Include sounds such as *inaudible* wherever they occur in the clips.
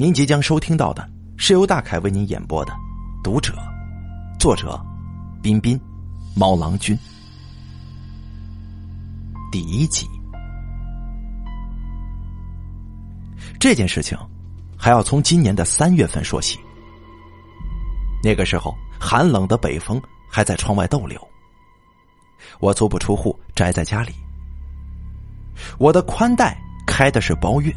您即将收听到的是由大凯为您演播的《读者》，作者：彬彬，猫郎君，第一集。这件事情还要从今年的三月份说起。那个时候，寒冷的北风还在窗外逗留，我足不出户，宅在家里。我的宽带开的是包月。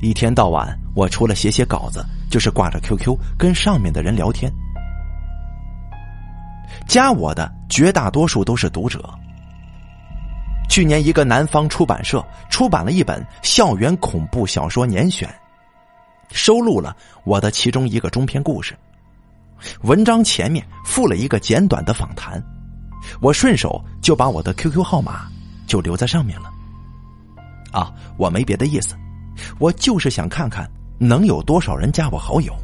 一天到晚，我除了写写稿子，就是挂着 QQ 跟上面的人聊天。加我的绝大多数都是读者。去年，一个南方出版社出版了一本校园恐怖小说年选，收录了我的其中一个中篇故事。文章前面附了一个简短的访谈，我顺手就把我的 QQ 号码就留在上面了。啊，我没别的意思。我就是想看看能有多少人加我好友，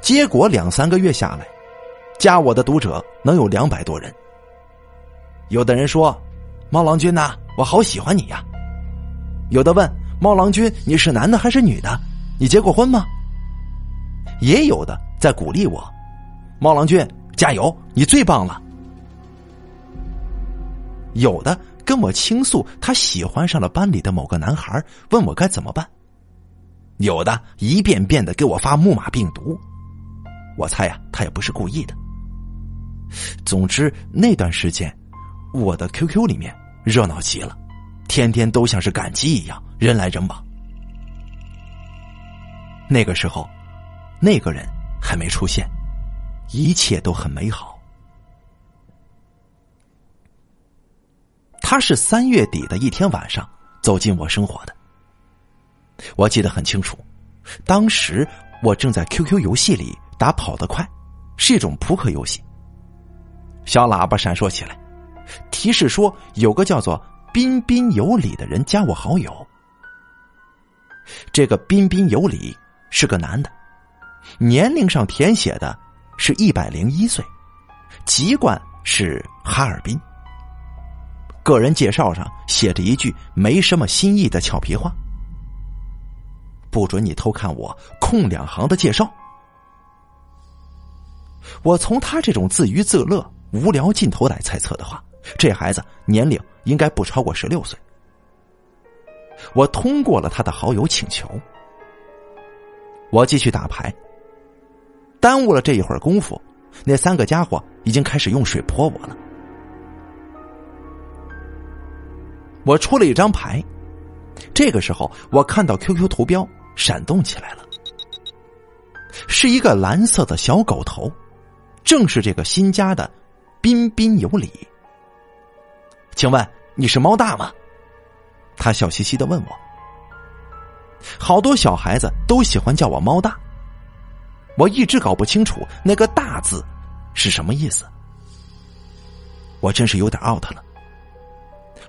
结果两三个月下来，加我的读者能有两百多人。有的人说：“猫郎君呐，我好喜欢你呀。”有的问：“猫郎君，你是男的还是女的？你结过婚吗？”也有的在鼓励我：“猫郎君，加油，你最棒了。”有的。跟我倾诉，他喜欢上了班里的某个男孩，问我该怎么办。有的一遍遍的给我发木马病毒，我猜呀，他也不是故意的。总之那段时间，我的 QQ 里面热闹极了，天天都像是赶集一样，人来人往。那个时候，那个人还没出现，一切都很美好。他是三月底的一天晚上走进我生活的，我记得很清楚。当时我正在 QQ 游戏里打跑得快，是一种扑克游戏。小喇叭闪烁起来，提示说有个叫做彬彬有礼的人加我好友。这个彬彬有礼是个男的，年龄上填写的是一百零一岁，籍贯是哈尔滨。个人介绍上写着一句没什么新意的俏皮话：“不准你偷看我空两行的介绍。”我从他这种自娱自乐、无聊劲头来猜测的话，这孩子年龄应该不超过十六岁。我通过了他的好友请求，我继续打牌，耽误了这一会儿功夫，那三个家伙已经开始用水泼我了。我出了一张牌，这个时候我看到 QQ 图标闪动起来了，是一个蓝色的小狗头，正是这个新家的彬彬有礼。请问你是猫大吗？他笑嘻嘻的问我。好多小孩子都喜欢叫我猫大，我一直搞不清楚那个大字是什么意思，我真是有点 out 了。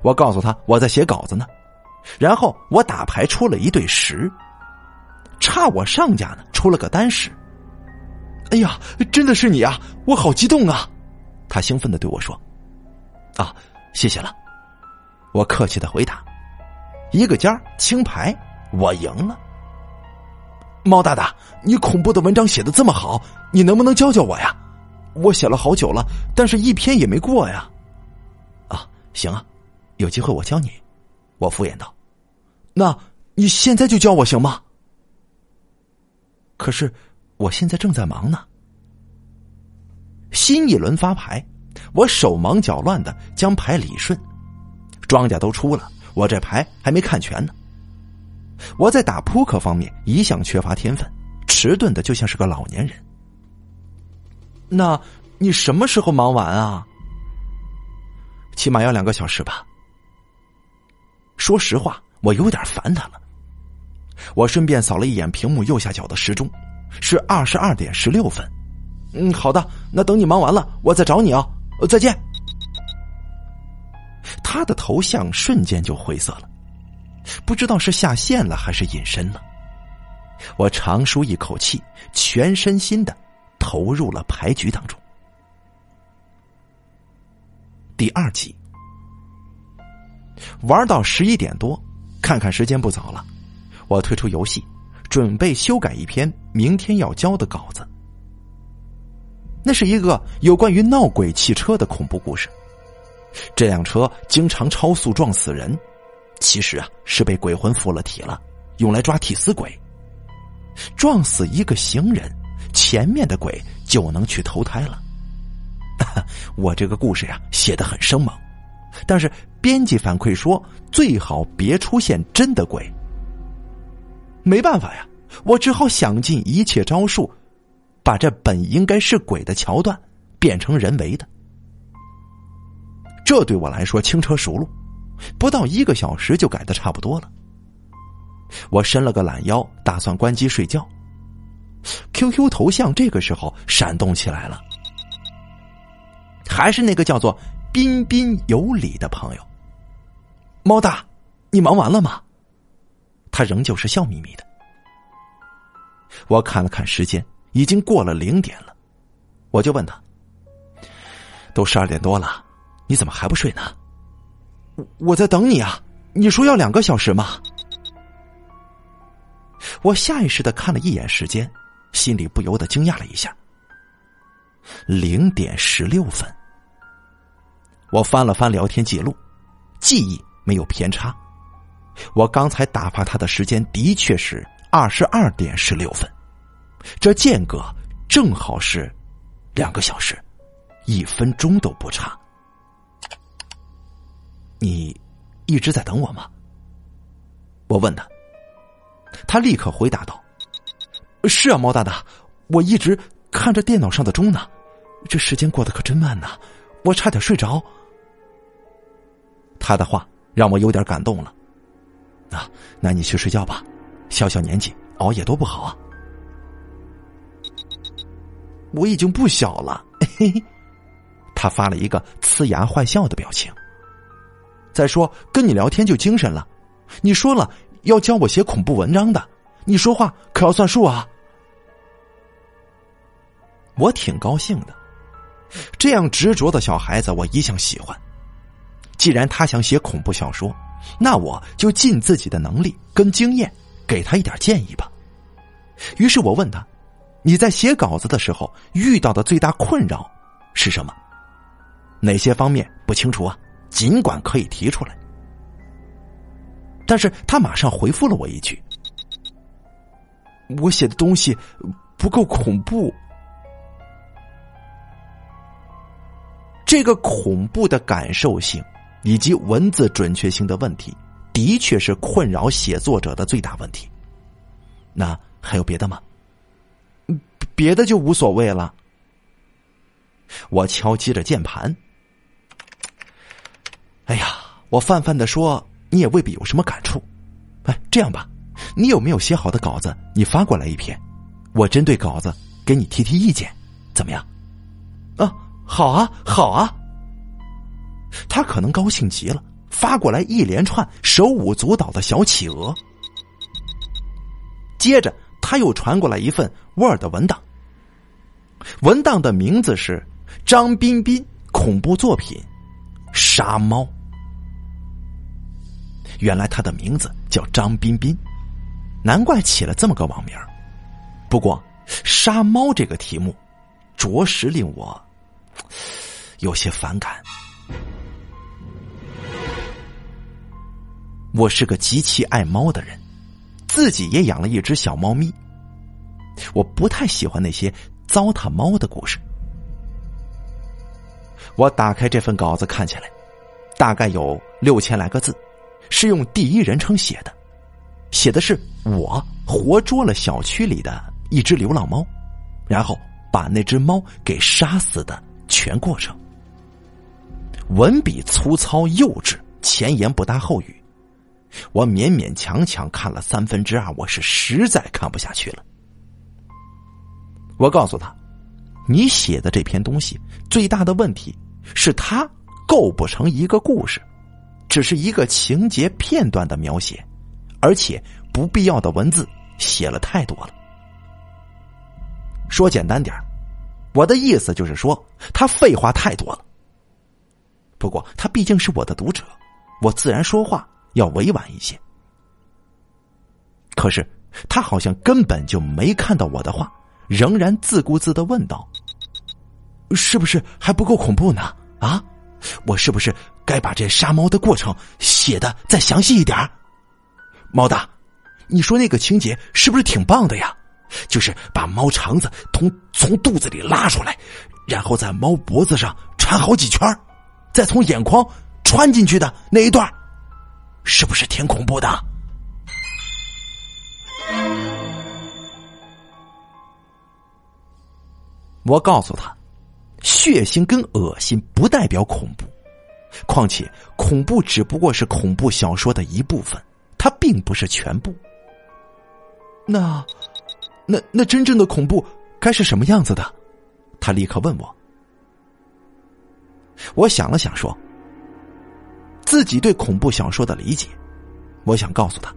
我告诉他我在写稿子呢，然后我打牌出了一对十，差我上家呢出了个单十。哎呀，真的是你啊！我好激动啊！他兴奋的对我说：“啊，谢谢了。”我客气的回答：“一个尖儿清牌，我赢了。”猫大大，你恐怖的文章写的这么好，你能不能教教我呀？我写了好久了，但是一篇也没过呀。啊，行啊。有机会我教你，我敷衍道：“那你现在就教我行吗？”可是我现在正在忙呢。新一轮发牌，我手忙脚乱的将牌理顺，庄家都出了，我这牌还没看全呢。我在打扑克方面一向缺乏天分，迟钝的就像是个老年人。那你什么时候忙完啊？起码要两个小时吧。说实话，我有点烦他了。我顺便扫了一眼屏幕右下角的时钟，是二十二点十六分。嗯，好的，那等你忙完了，我再找你啊。再见。他的头像瞬间就灰色了，不知道是下线了还是隐身了。我长舒一口气，全身心的投入了牌局当中。第二集。玩到十一点多，看看时间不早了，我退出游戏，准备修改一篇明天要交的稿子。那是一个有关于闹鬼汽车的恐怖故事。这辆车经常超速撞死人，其实啊是被鬼魂附了体了，用来抓替死鬼。撞死一个行人，前面的鬼就能去投胎了。*laughs* 我这个故事呀写的很生猛，但是编辑反馈说最好别出现真的鬼。没办法呀，我只好想尽一切招数。把这本应该是鬼的桥段变成人为的，这对我来说轻车熟路，不到一个小时就改的差不多了。我伸了个懒腰，打算关机睡觉。QQ 头像这个时候闪动起来了，还是那个叫做“彬彬有礼”的朋友。猫大，你忙完了吗？他仍旧是笑眯眯的。我看了看时间。已经过了零点了，我就问他：“都十二点多了，你怎么还不睡呢？”“我我在等你啊，你说要两个小时吗？”我下意识的看了一眼时间，心里不由得惊讶了一下。零点十六分，我翻了翻聊天记录，记忆没有偏差，我刚才打发他的时间的确是二十二点十六分。这间隔正好是两个小时，一分钟都不差。你一直在等我吗？我问他，他立刻回答道：“是啊，毛大大，我一直看着电脑上的钟呢。这时间过得可真慢呐，我差点睡着。”他的话让我有点感动了。啊，那你去睡觉吧，小小年纪熬夜多不好啊。我已经不小了，嘿嘿，他发了一个呲牙坏笑的表情。再说跟你聊天就精神了，你说了要教我写恐怖文章的，你说话可要算数啊！我挺高兴的，这样执着的小孩子我一向喜欢。既然他想写恐怖小说，那我就尽自己的能力跟经验给他一点建议吧。于是我问他。你在写稿子的时候遇到的最大困扰是什么？哪些方面不清楚啊？尽管可以提出来。但是他马上回复了我一句：“我写的东西不够恐怖。”这个恐怖的感受性以及文字准确性的问题，的确是困扰写作者的最大问题。那还有别的吗？别的就无所谓了。我敲击着键盘。哎呀，我泛泛的说，你也未必有什么感触。哎，这样吧，你有没有写好的稿子？你发过来一篇，我针对稿子给你提提意见，怎么样？啊，好啊，好啊。他可能高兴极了，发过来一连串手舞足蹈的小企鹅。接着，他又传过来一份 Word 文档。文档的名字是张彬彬恐怖作品《杀猫》。原来他的名字叫张彬彬，难怪起了这么个网名。不过“杀猫”这个题目，着实令我有些反感。我是个极其爱猫的人，自己也养了一只小猫咪。我不太喜欢那些。糟蹋猫的故事。我打开这份稿子看起来，大概有六千来个字，是用第一人称写的，写的是我活捉了小区里的一只流浪猫，然后把那只猫给杀死的全过程。文笔粗糙幼稚，前言不搭后语，我勉勉强强看了三分之二，我是实在看不下去了。我告诉他：“你写的这篇东西最大的问题是它构不成一个故事，只是一个情节片段的描写，而且不必要的文字写了太多了。说简单点我的意思就是说他废话太多了。不过他毕竟是我的读者，我自然说话要委婉一些。可是他好像根本就没看到我的话，仍然自顾自的问道：“是不是还不够恐怖呢？啊，我是不是该把这杀猫的过程写的再详细一点？猫大，你说那个情节是不是挺棒的呀？就是把猫肠子从从肚子里拉出来，然后在猫脖子上缠好几圈，再从眼眶穿进去的那一段，是不是挺恐怖的？”我告诉他，血腥跟恶心不代表恐怖，况且恐怖只不过是恐怖小说的一部分，它并不是全部。那，那那真正的恐怖该是什么样子的？他立刻问我。我想了想，说自己对恐怖小说的理解，我想告诉他，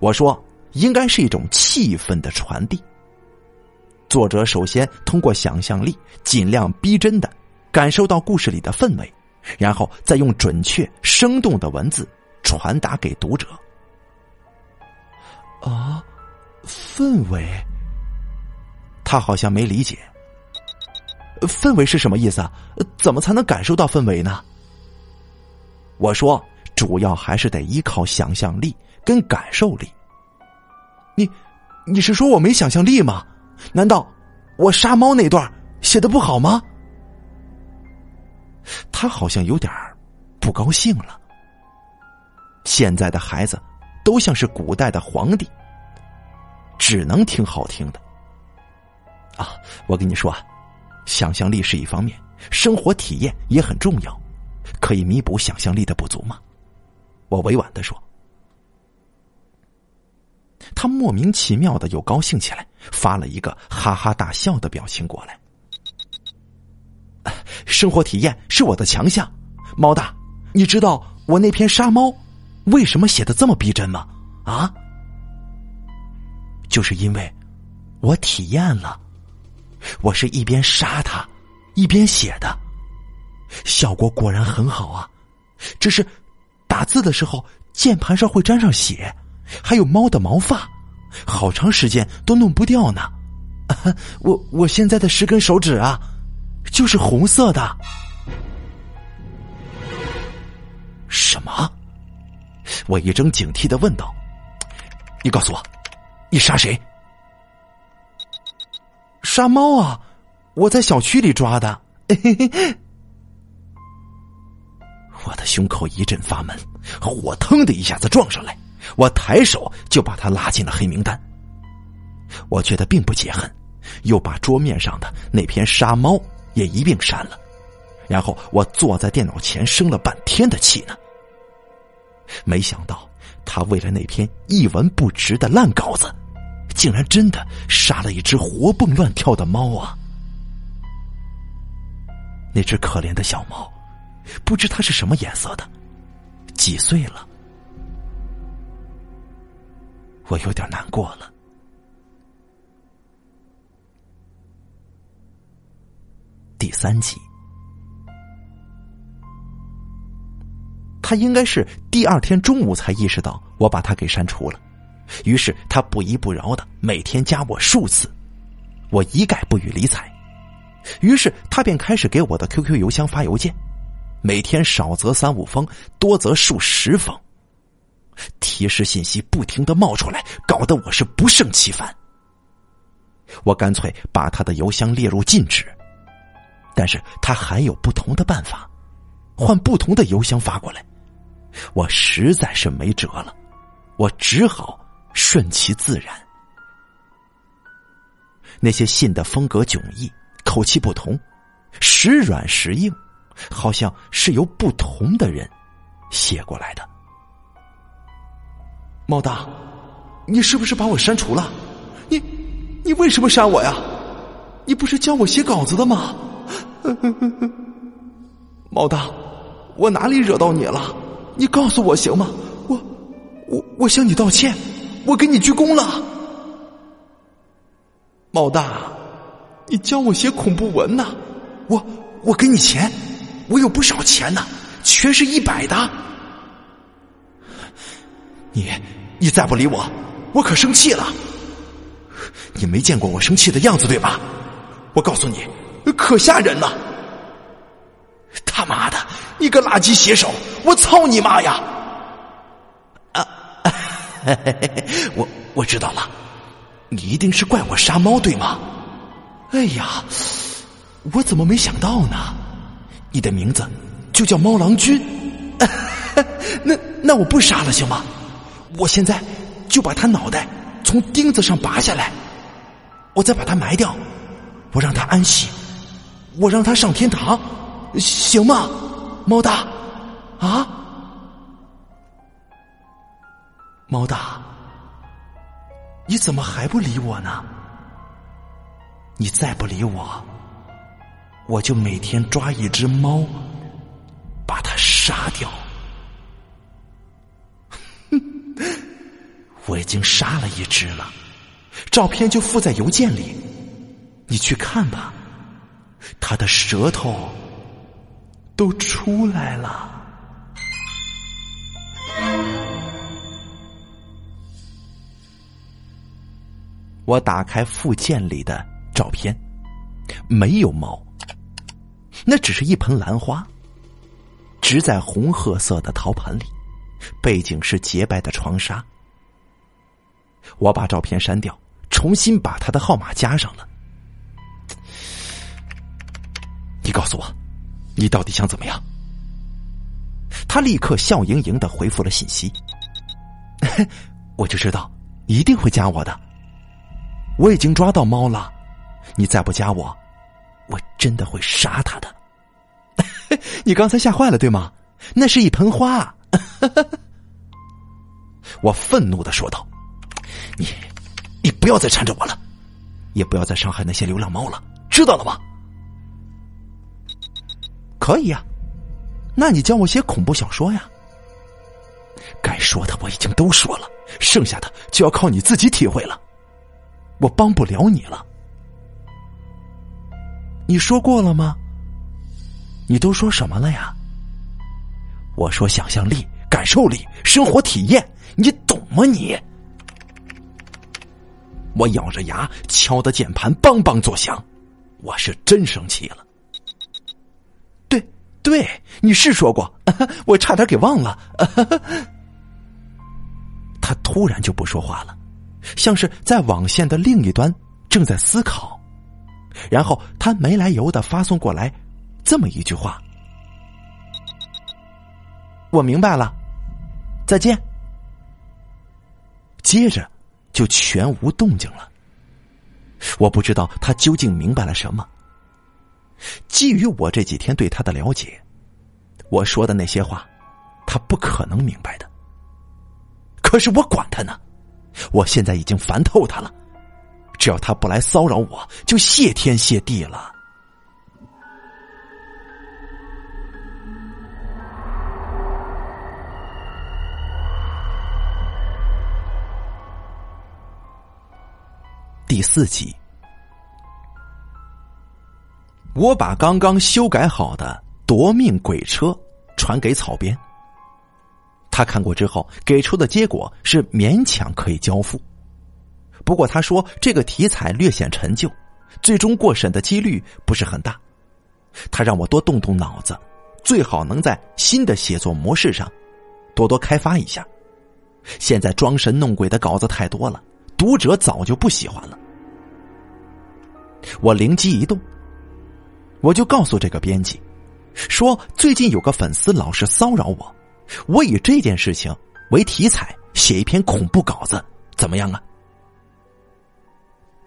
我说应该是一种气氛的传递。作者首先通过想象力，尽量逼真的感受到故事里的氛围，然后再用准确、生动的文字传达给读者。啊，氛围？他好像没理解。氛围是什么意思啊？怎么才能感受到氛围呢？我说，主要还是得依靠想象力跟感受力。你，你是说我没想象力吗？难道我杀猫那段写的不好吗？他好像有点不高兴了。现在的孩子都像是古代的皇帝，只能听好听的。啊，我跟你说啊，想象力是一方面，生活体验也很重要，可以弥补想象力的不足吗？我委婉的说。他莫名其妙的又高兴起来，发了一个哈哈大笑的表情过来。生活体验是我的强项，猫大，你知道我那篇杀猫为什么写的这么逼真吗？啊，就是因为我体验了，我是一边杀它一边写的，效果果然很好啊。只是打字的时候键盘上会沾上血。还有猫的毛发，好长时间都弄不掉呢。*laughs* 我我现在的十根手指啊，就是红色的。什么？我一怔警惕的问道：“你告诉我，你杀谁？杀猫啊！我在小区里抓的。”我的胸口一阵发闷，火腾的一下子撞上来。我抬手就把他拉进了黑名单。我觉得并不解恨，又把桌面上的那篇杀猫也一并删了。然后我坐在电脑前生了半天的气呢。没想到他为了那篇一文不值的烂稿子，竟然真的杀了一只活蹦乱跳的猫啊！那只可怜的小猫，不知它是什么颜色的，几岁了？我有点难过了。第三集，他应该是第二天中午才意识到我把他给删除了，于是他不依不饶的每天加我数次，我一概不予理睬。于是他便开始给我的 QQ 邮箱发邮件，每天少则三五封，多则数十封。提示信息不停的冒出来，搞得我是不胜其烦。我干脆把他的邮箱列入禁止，但是他还有不同的办法，换不同的邮箱发过来，我实在是没辙了，我只好顺其自然。那些信的风格迥异，口气不同，时软时硬，好像是由不同的人写过来的。猫大，你是不是把我删除了？你，你为什么删我呀？你不是教我写稿子的吗？*laughs* 猫大，我哪里惹到你了？你告诉我行吗？我，我，我向你道歉，我给你鞠躬了。猫大，你教我写恐怖文呢？我，我给你钱，我有不少钱呢，全是一百的。你，你再不理我，我可生气了。你没见过我生气的样子对吧？我告诉你，可吓人了。他妈的，你个垃圾写手！我操你妈呀！啊，我我知道了，你一定是怪我杀猫对吗？哎呀，我怎么没想到呢？你的名字就叫猫郎君。*laughs* 那那我不杀了行吗？我现在就把他脑袋从钉子上拔下来，我再把他埋掉，我让他安息，我让他上天堂，行吗？猫大，啊，猫大，你怎么还不理我呢？你再不理我，我就每天抓一只猫，把它杀掉。*laughs* 我已经杀了一只了，照片就附在邮件里，你去看吧。他的舌头都出来了。我打开附件里的照片，没有猫，那只是一盆兰花，植在红褐色的陶盆里，背景是洁白的床纱。我把照片删掉，重新把他的号码加上了。你告诉我，你到底想怎么样？他立刻笑盈盈的回复了信息。*laughs* 我就知道一定会加我的。我已经抓到猫了，你再不加我，我真的会杀他的。*laughs* 你刚才吓坏了对吗？那是一盆花。*laughs* 我愤怒的说道。你，你不要再缠着我了，也不要再伤害那些流浪猫了，知道了吗？可以呀，那你教我写恐怖小说呀。该说的我已经都说了，剩下的就要靠你自己体会了，我帮不了你了。你说过了吗？你都说什么了呀？我说想象力、感受力、生活体验，你懂吗？你？我咬着牙敲的键盘，梆梆作响。我是真生气了。对，对，你是说过，*laughs* 我差点给忘了。*laughs* 他突然就不说话了，像是在网线的另一端正在思考。然后他没来由的发送过来这么一句话：“我明白了，再见。”接着。就全无动静了。我不知道他究竟明白了什么。基于我这几天对他的了解，我说的那些话，他不可能明白的。可是我管他呢，我现在已经烦透他了。只要他不来骚扰我，就谢天谢地了。第四集，我把刚刚修改好的夺命鬼车传给草编，他看过之后给出的结果是勉强可以交付。不过他说这个题材略显陈旧，最终过审的几率不是很大。他让我多动动脑子，最好能在新的写作模式上多多开发一下。现在装神弄鬼的稿子太多了。读者早就不喜欢了，我灵机一动，我就告诉这个编辑，说最近有个粉丝老是骚扰我，我以这件事情为题材写一篇恐怖稿子，怎么样啊？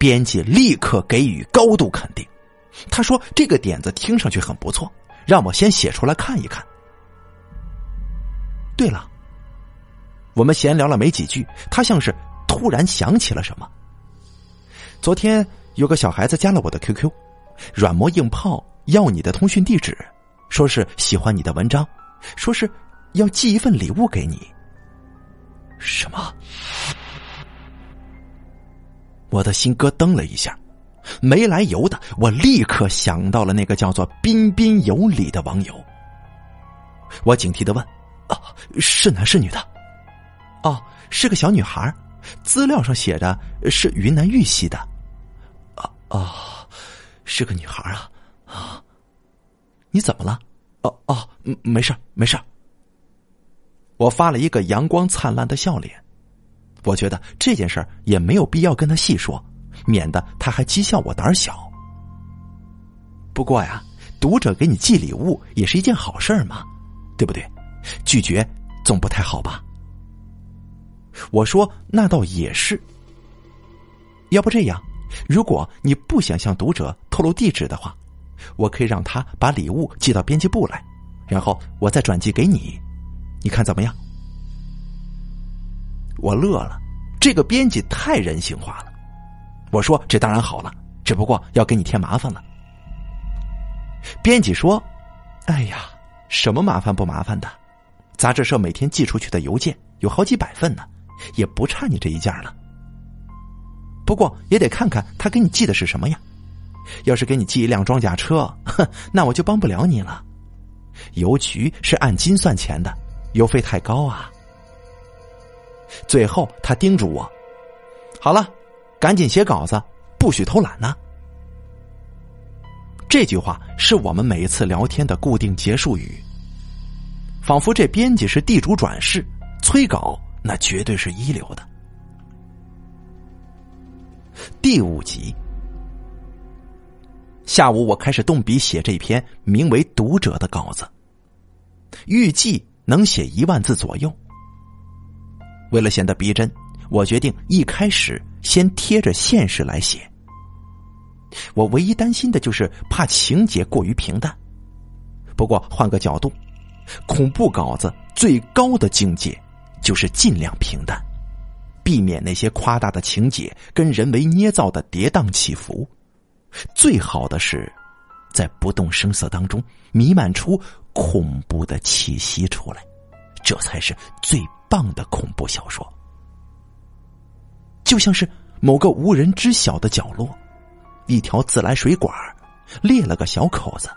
编辑立刻给予高度肯定，他说这个点子听上去很不错，让我先写出来看一看。对了，我们闲聊了没几句，他像是。突然想起了什么？昨天有个小孩子加了我的 QQ，软磨硬泡要你的通讯地址，说是喜欢你的文章，说是要寄一份礼物给你。什么？我的心咯噔了一下，没来由的，我立刻想到了那个叫做“彬彬有礼”的网友。我警惕的问：“啊，是男是女的？”“哦，是个小女孩。”资料上写着是云南玉溪的。啊啊，是个女孩啊啊！你怎么了？哦哦，没事没事我发了一个阳光灿烂的笑脸。我觉得这件事也没有必要跟他细说，免得他还讥笑我胆小。不过呀，读者给你寄礼物也是一件好事嘛，对不对？拒绝总不太好吧？我说那倒也是。要不这样，如果你不想向读者透露地址的话，我可以让他把礼物寄到编辑部来，然后我再转寄给你，你看怎么样？我乐了，这个编辑太人性化了。我说这当然好了，只不过要给你添麻烦了。编辑说：“哎呀，什么麻烦不麻烦的？杂志社每天寄出去的邮件有好几百份呢，也不差你这一件了。不过也得看看他给你寄的是什么呀。要是给你寄一辆装甲车，哼，那我就帮不了你了。邮局是按斤算钱的，邮费太高啊。”最后，他叮嘱我：“好了，赶紧写稿子，不许偷懒呢。”这句话是我们每一次聊天的固定结束语，仿佛这编辑是地主转世，催稿那绝对是一流的。第五集，下午我开始动笔写这篇名为《读者》的稿子，预计能写一万字左右。为了显得逼真，我决定一开始先贴着现实来写。我唯一担心的就是怕情节过于平淡。不过换个角度，恐怖稿子最高的境界就是尽量平淡，避免那些夸大的情节跟人为捏造的跌宕起伏。最好的是，在不动声色当中弥漫出恐怖的气息出来，这才是最棒的恐怖小说。就像是某个无人知晓的角落。一条自来水管裂了个小口子，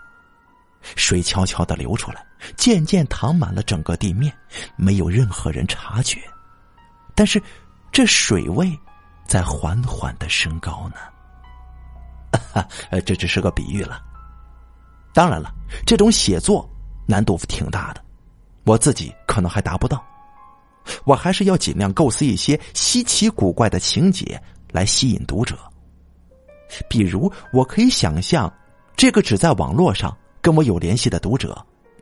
水悄悄的流出来，渐渐淌满了整个地面，没有任何人察觉。但是，这水位在缓缓的升高呢。呃 *laughs* 这只是个比喻了。当然了，这种写作难度挺大的，我自己可能还达不到。我还是要尽量构思一些稀奇古怪的情节来吸引读者。比如，我可以想象，这个只在网络上跟我有联系的读者，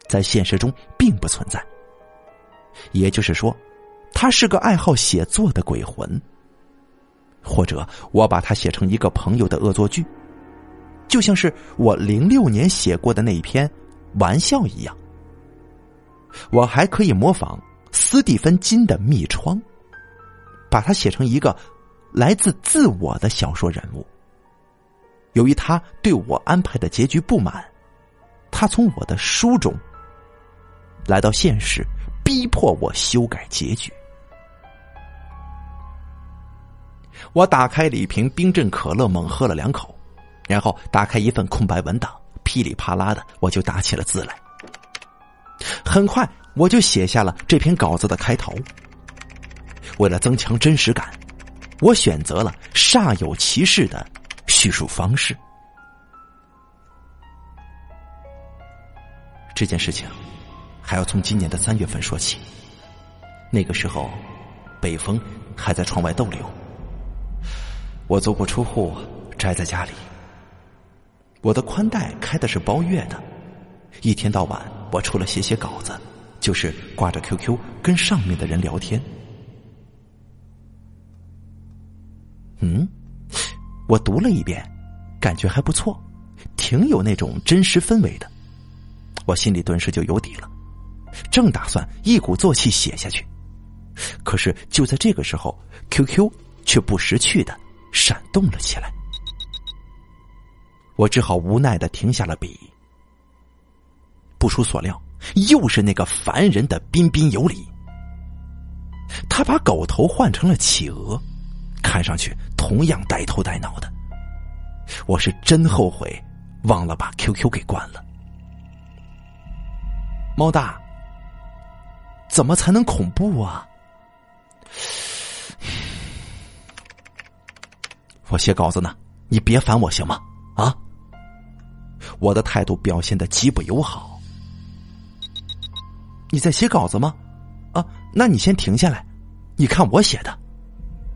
在现实中并不存在。也就是说，他是个爱好写作的鬼魂。或者，我把他写成一个朋友的恶作剧，就像是我零六年写过的那一篇《玩笑》一样。我还可以模仿斯蒂芬金的《密窗》，把他写成一个来自自我的小说人物。由于他对我安排的结局不满，他从我的书中来到现实，逼迫我修改结局。我打开了一瓶冰镇可乐，猛喝了两口，然后打开一份空白文档，噼里啪啦的我就打起了字来。很快，我就写下了这篇稿子的开头。为了增强真实感，我选择了煞有其事的。叙述方式，这件事情还要从今年的三月份说起。那个时候，北风还在窗外逗留，我足不出户，宅在家里。我的宽带开的是包月的，一天到晚，我除了写写稿子，就是挂着 QQ 跟上面的人聊天。嗯。我读了一遍，感觉还不错，挺有那种真实氛围的。我心里顿时就有底了，正打算一鼓作气写下去，可是就在这个时候，QQ 却不识趣的闪动了起来。我只好无奈的停下了笔。不出所料，又是那个烦人的彬彬有礼。他把狗头换成了企鹅。看上去同样呆头呆脑的，我是真后悔忘了把 QQ 给关了。猫大，怎么才能恐怖啊？我写稿子呢，你别烦我行吗？啊！我的态度表现的极不友好。你在写稿子吗？啊，那你先停下来，你看我写的。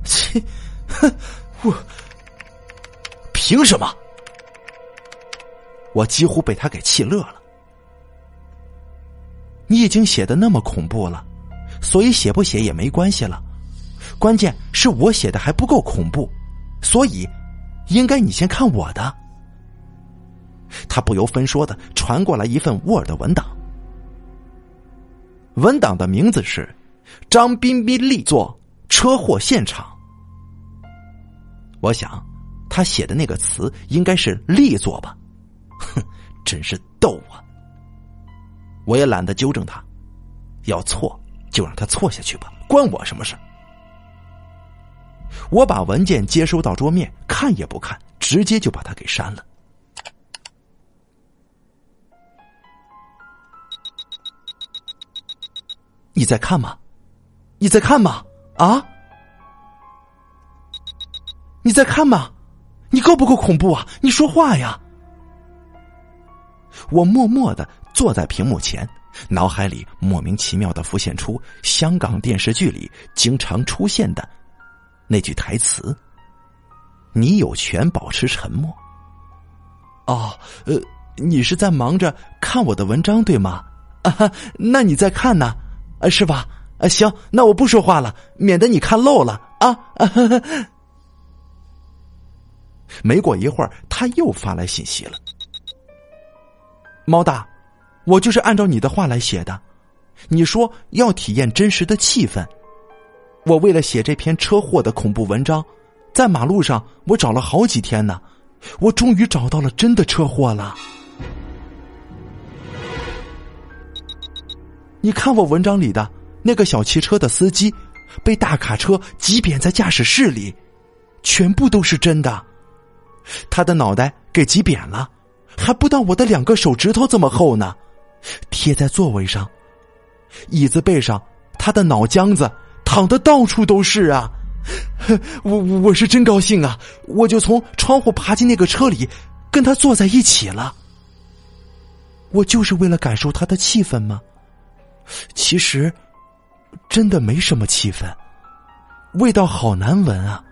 切，哼，我凭什么？我几乎被他给气乐了。你已经写的那么恐怖了，所以写不写也没关系了。关键是我写的还不够恐怖，所以应该你先看我的。他不由分说的传过来一份 Word 文档，文档的名字是“张彬彬力作车祸现场”。我想，他写的那个词应该是“力作”吧？哼，*laughs* 真是逗啊！我也懒得纠正他，要错就让他错下去吧，关我什么事？我把文件接收到桌面，看也不看，直接就把它给删了。你在看吗？你在看吗？啊？你在看吗？你够不够恐怖啊？你说话呀！我默默的坐在屏幕前，脑海里莫名其妙的浮现出香港电视剧里经常出现的那句台词：“你有权保持沉默。”哦，呃，你是在忙着看我的文章对吗？啊哈，那你在看呢？啊，是吧？啊，行，那我不说话了，免得你看漏了啊！*laughs* 没过一会儿，他又发来信息了。猫大，我就是按照你的话来写的。你说要体验真实的气氛，我为了写这篇车祸的恐怖文章，在马路上我找了好几天呢，我终于找到了真的车祸了。你看我文章里的那个小汽车的司机，被大卡车挤扁在驾驶室里，全部都是真的。他的脑袋给挤扁了，还不到我的两个手指头这么厚呢。贴在座位上，椅子背上，他的脑浆子淌的到处都是啊！*laughs* 我我是真高兴啊！我就从窗户爬进那个车里，跟他坐在一起了。我就是为了感受他的气氛吗？其实，真的没什么气氛，味道好难闻啊，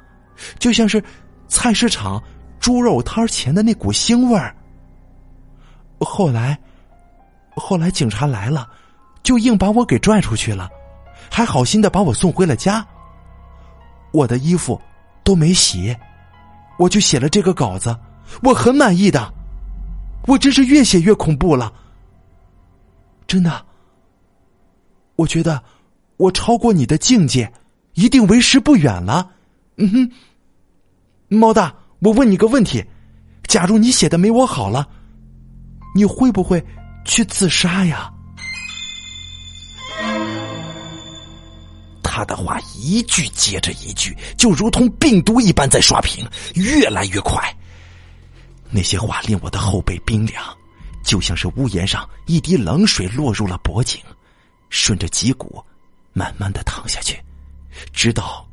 就像是菜市场猪肉摊前的那股腥味儿。后来，后来警察来了，就硬把我给拽出去了，还好心的把我送回了家。我的衣服都没洗，我就写了这个稿子，我很满意的。我真是越写越恐怖了，真的。我觉得我超过你的境界，一定为时不远了。嗯哼，猫大，我问你个问题：假如你写的没我好了，你会不会去自杀呀？他的话一句接着一句，就如同病毒一般在刷屏，越来越快。那些话令我的后背冰凉，就像是屋檐上一滴冷水落入了脖颈。顺着脊骨，慢慢的躺下去，直到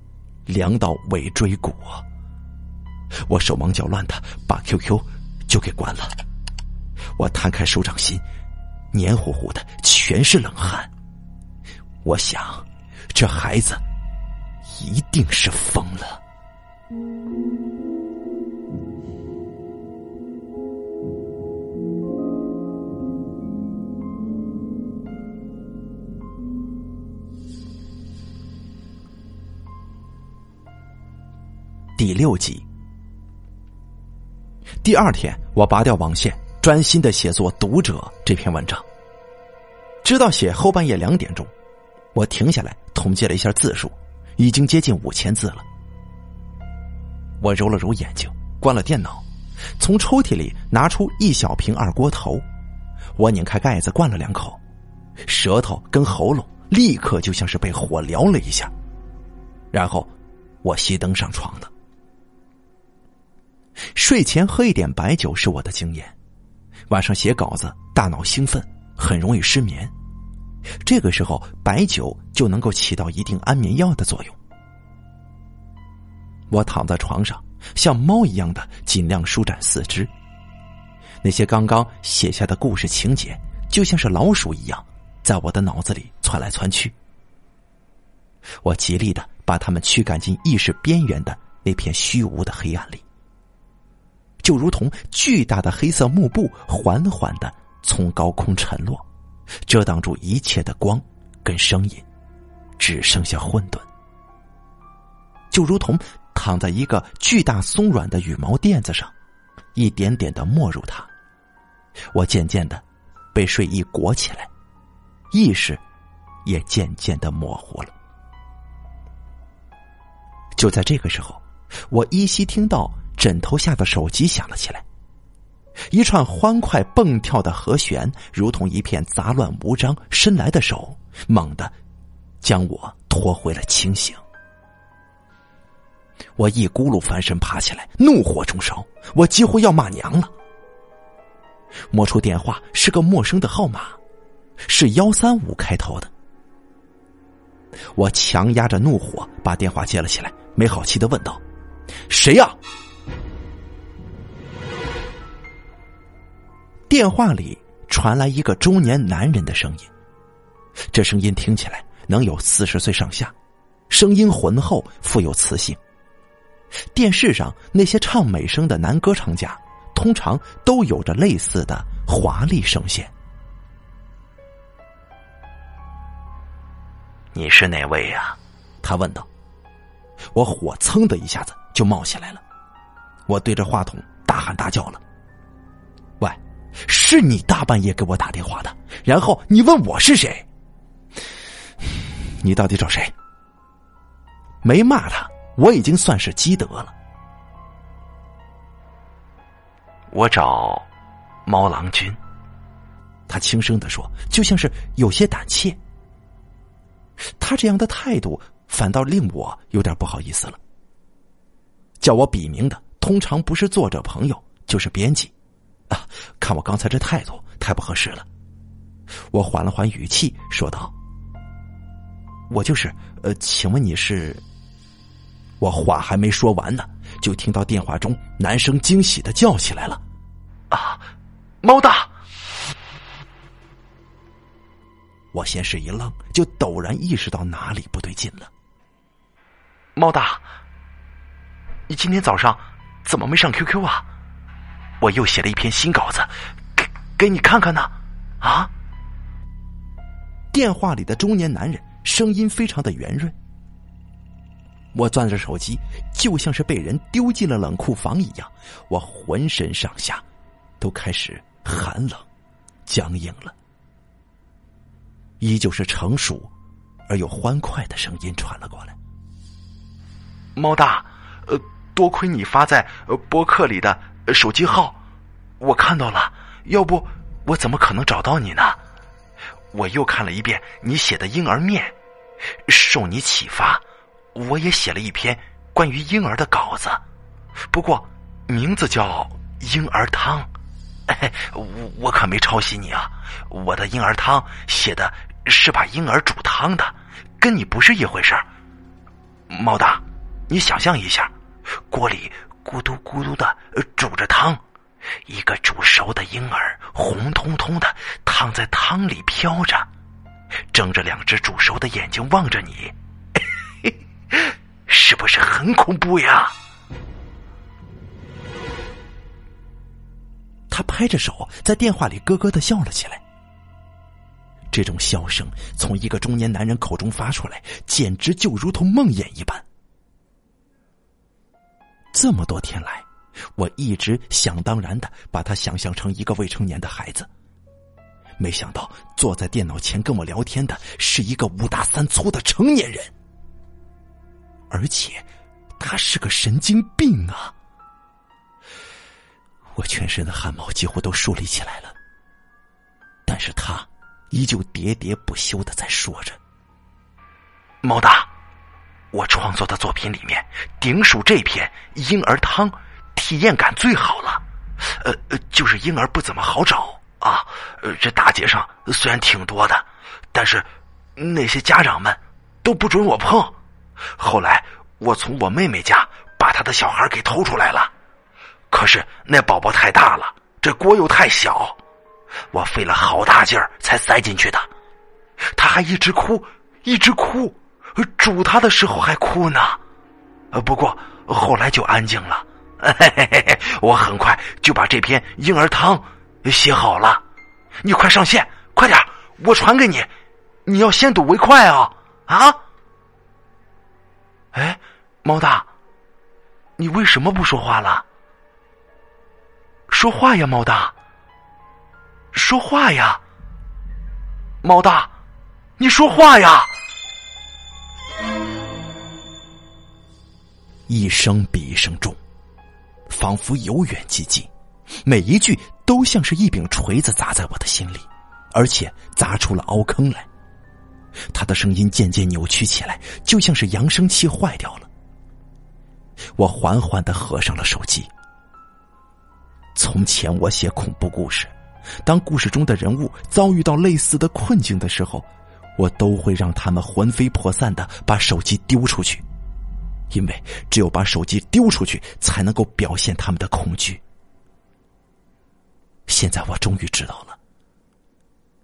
凉到尾椎骨。我手忙脚乱的把 QQ 就给关了。我摊开手掌心，黏糊糊的，全是冷汗。我想，这孩子一定是疯了。第六集。第二天，我拔掉网线，专心的写作《读者》这篇文章。直到写后半夜两点钟，我停下来统计了一下字数，已经接近五千字了。我揉了揉眼睛，关了电脑，从抽屉里拿出一小瓶二锅头，我拧开盖子灌了两口，舌头跟喉咙立刻就像是被火燎了一下，然后我熄灯上床了。睡前喝一点白酒是我的经验，晚上写稿子，大脑兴奋，很容易失眠。这个时候，白酒就能够起到一定安眠药的作用。我躺在床上，像猫一样的尽量舒展四肢。那些刚刚写下的故事情节，就像是老鼠一样，在我的脑子里窜来窜去。我极力的把它们驱赶进意识边缘的那片虚无的黑暗里，就如同巨大的黑色幕布缓缓的从高空沉落，遮挡住一切的光跟声音，只剩下混沌。就如同躺在一个巨大松软的羽毛垫子上，一点点的没入它。我渐渐的被睡意裹起来，意识也渐渐的模糊了。就在这个时候，我依稀听到枕头下的手机响了起来，一串欢快蹦跳的和弦，如同一片杂乱无章伸来的手，猛地将我拖回了清醒。我一咕噜翻身爬起来，怒火中烧，我几乎要骂娘了。摸出电话是个陌生的号码，是幺三五开头的。我强压着怒火把电话接了起来，没好气的问道：“谁呀？”电话里传来一个中年男人的声音，这声音听起来能有四十岁上下，声音浑厚，富有磁性。电视上那些唱美声的男歌唱家，通常都有着类似的华丽声线。你是哪位呀？他问道。我火蹭的一下子就冒起来了，我对着话筒大喊大叫了：“，是你大半夜给我打电话的？然后你问我是谁？你到底找谁？”没骂他。我已经算是积德了。我找猫郎君。他轻声的说，就像是有些胆怯。他这样的态度，反倒令我有点不好意思了。叫我笔名的，通常不是作者朋友，就是编辑。啊，看我刚才这态度，太不合适了。我缓了缓语气，说道：“我就是，呃，请问你是？”我话还没说完呢，就听到电话中男生惊喜的叫起来了：“啊，猫大！”我先是一愣，就陡然意识到哪里不对劲了。猫大，你今天早上怎么没上 QQ 啊？我又写了一篇新稿子，给给你看看呢。啊！电话里的中年男人声音非常的圆润。我攥着手机，就像是被人丢进了冷库房一样，我浑身上下都开始寒冷、僵硬了。依旧是成熟而又欢快的声音传了过来：“猫大，呃，多亏你发在呃博客里的手机号，我看到了，要不我怎么可能找到你呢？我又看了一遍你写的婴儿面，受你启发。”我也写了一篇关于婴儿的稿子，不过名字叫《婴儿汤》。*laughs* 我我可没抄袭你啊！我的婴儿汤写的是把婴儿煮汤的，跟你不是一回事儿。猫大，你想象一下，锅里咕嘟咕嘟的煮着汤，一个煮熟的婴儿红彤彤的躺在汤里飘着，睁着两只煮熟的眼睛望着你。*laughs* 是不是很恐怖呀？他拍着手，在电话里咯咯的笑了起来。这种笑声从一个中年男人口中发出来，简直就如同梦魇一般。这么多天来，我一直想当然的把他想象成一个未成年的孩子，没想到坐在电脑前跟我聊天的是一个五大三粗的成年人。而且，他是个神经病啊！我全身的汗毛几乎都竖立起来了，但是他依旧喋喋不休的在说着：“猫大，我创作的作品里面，顶属这篇婴儿汤，体验感最好了。呃，就是婴儿不怎么好找啊。呃，这大街上虽然挺多的，但是那些家长们都不准我碰。”后来，我从我妹妹家把把他的小孩给偷出来了。可是那宝宝太大了，这锅又太小，我费了好大劲儿才塞进去的。他还一直哭，一直哭，煮他的时候还哭呢。不过后来就安静了。嘿嘿嘿，我很快就把这篇婴儿汤写好了。你快上线，快点，我传给你。你要先睹为快啊！啊？哎，猫大，你为什么不说话了？说话呀，猫大！说话呀，猫大！你说话呀！一声比一声重，仿佛由远及近，每一句都像是一柄锤子砸在我的心里，而且砸出了凹坑来。他的声音渐渐扭曲起来，就像是扬声器坏掉了。我缓缓的合上了手机。从前我写恐怖故事，当故事中的人物遭遇到类似的困境的时候，我都会让他们魂飞魄散的把手机丢出去，因为只有把手机丢出去，才能够表现他们的恐惧。现在我终于知道了，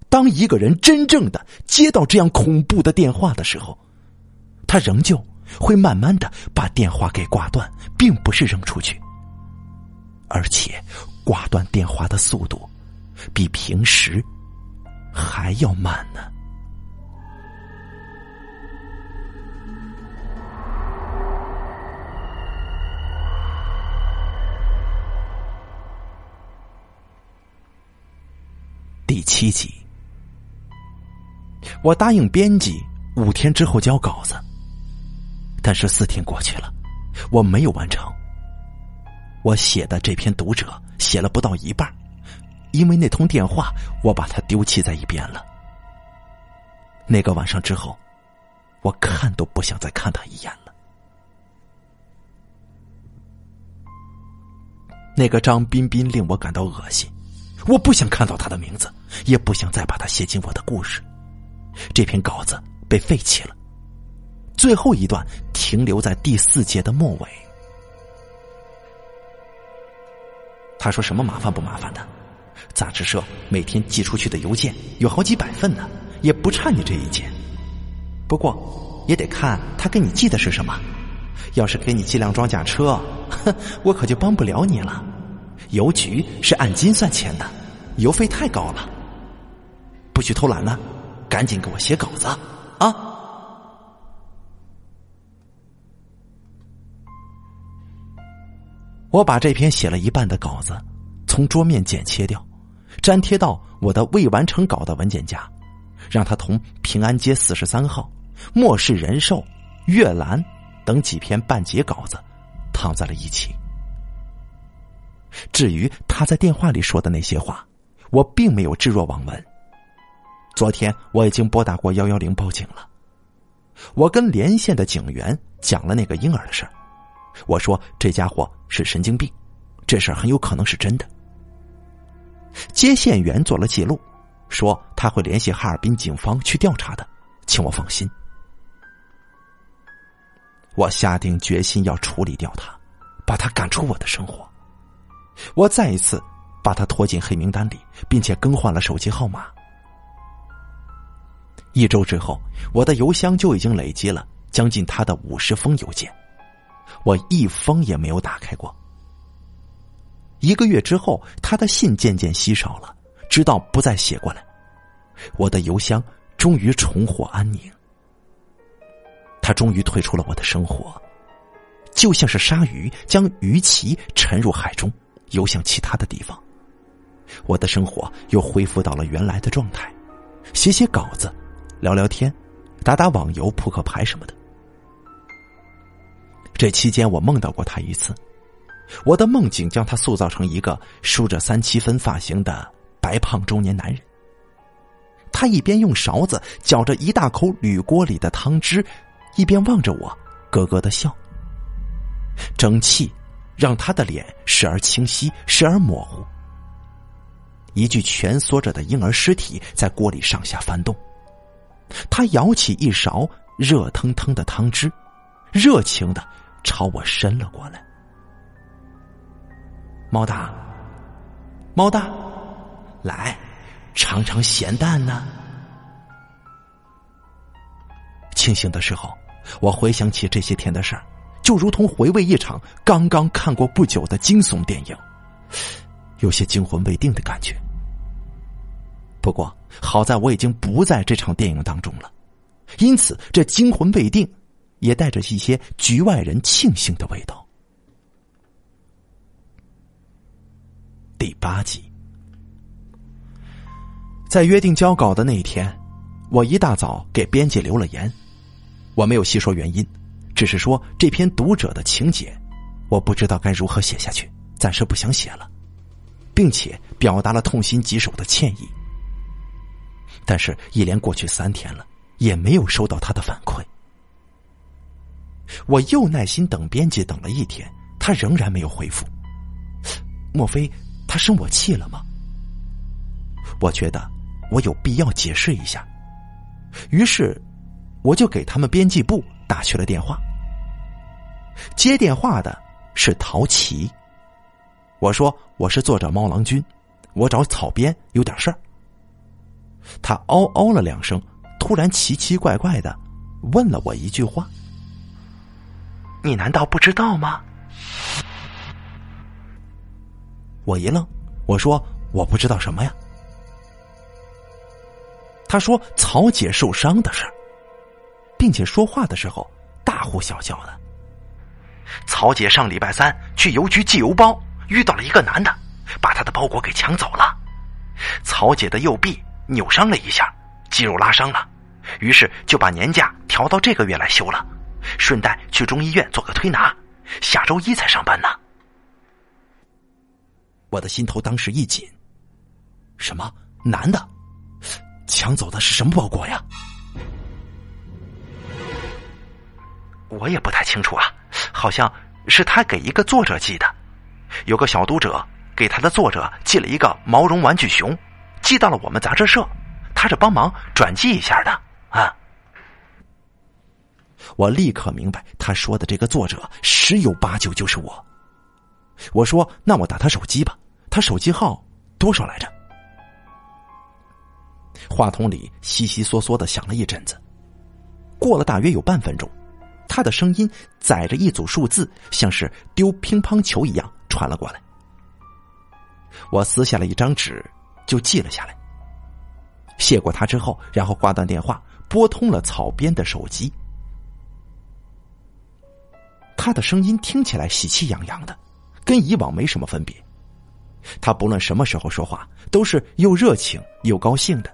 当一个人真正的接到这样恐怖的电话的时候，他仍旧会慢慢的把电话给挂断，并不是扔出去。而且，挂断电话的速度比平时还要慢呢。七集，我答应编辑五天之后交稿子，但是四天过去了，我没有完成。我写的这篇读者写了不到一半，因为那通电话，我把它丢弃在一边了。那个晚上之后，我看都不想再看他一眼了。那个张彬彬令我感到恶心，我不想看到他的名字，也不想再把它写进我的故事。这篇稿子被废弃了，最后一段停留在第四节的末尾。他说：“什么麻烦不麻烦的？杂志社每天寄出去的邮件有好几百份呢，也不差你这一件。不过也得看他给你寄的是什么。要是给你寄辆装甲车，哼，我可就帮不了你了。邮局是按斤算钱的，邮费太高了。不许偷懒了，赶紧给我写稿子啊！”我把这篇写了一半的稿子从桌面剪切掉，粘贴到我的未完成稿的文件夹，让它同《平安街四十三号》《末世人寿》《月兰》等几篇半截稿子躺在了一起。至于他在电话里说的那些话，我并没有置若罔闻。昨天我已经拨打过幺幺零报警了，我跟连线的警员讲了那个婴儿的事儿。我说：“这家伙是神经病，这事很有可能是真的。”接线员做了记录，说他会联系哈尔滨警方去调查的，请我放心。我下定决心要处理掉他，把他赶出我的生活。我再一次把他拖进黑名单里，并且更换了手机号码。一周之后，我的邮箱就已经累积了将近他的五十封邮件。我一封也没有打开过。一个月之后，他的信渐渐稀少了，直到不再写过来。我的邮箱终于重获安宁。他终于退出了我的生活，就像是鲨鱼将鱼鳍沉入海中，游向其他的地方。我的生活又恢复到了原来的状态，写写稿子，聊聊天，打打网游、扑克牌什么的。这期间，我梦到过他一次。我的梦境将他塑造成一个梳着三七分发型的白胖中年男人。他一边用勺子搅着一大口铝锅里的汤汁，一边望着我，咯咯的笑。蒸汽让他的脸时而清晰，时而模糊。一具蜷缩着的婴儿尸体在锅里上下翻动。他舀起一勺热腾腾的汤汁，热情的。朝我伸了过来。猫大，猫大，来尝尝咸蛋呢。清醒的时候，我回想起这些天的事儿，就如同回味一场刚刚看过不久的惊悚电影，有些惊魂未定的感觉。不过好在我已经不在这场电影当中了，因此这惊魂未定，也带着一些局外人庆幸的味道。第八集，在约定交稿的那一天，我一大早给编辑留了言。我没有细说原因，只是说这篇读者的情节，我不知道该如何写下去，暂时不想写了，并且表达了痛心疾首的歉意。但是，一连过去三天了，也没有收到他的反馈。我又耐心等编辑等了一天，他仍然没有回复。莫非？他生我气了吗？我觉得我有必要解释一下，于是我就给他们编辑部打去了电话。接电话的是陶琪，我说我是作者猫郎君，我找草编有点事儿。他嗷嗷了两声，突然奇奇怪怪的问了我一句话：“你难道不知道吗？”我一愣，我说：“我不知道什么呀。”他说：“曹姐受伤的事并且说话的时候大呼小叫的。曹姐上礼拜三去邮局寄邮包，遇到了一个男的，把她的包裹给抢走了。曹姐的右臂扭伤了一下，肌肉拉伤了，于是就把年假调到这个月来休了，顺带去中医院做个推拿，下周一才上班呢。”我的心头当时一紧。什么男的抢走的是什么包裹呀？我也不太清楚啊，好像是他给一个作者寄的，有个小读者给他的作者寄了一个毛绒玩具熊，寄到了我们杂志社，他是帮忙转寄一下的啊。我立刻明白他说的这个作者十有八九就是我。我说：“那我打他手机吧，他手机号多少来着？”话筒里悉悉嗦嗦的响了一阵子，过了大约有半分钟，他的声音载着一组数字，像是丢乒乓球一样传了过来。我撕下了一张纸，就记了下来。谢过他之后，然后挂断电话，拨通了草编的手机。他的声音听起来喜气洋洋的。跟以往没什么分别，他不论什么时候说话都是又热情又高兴的，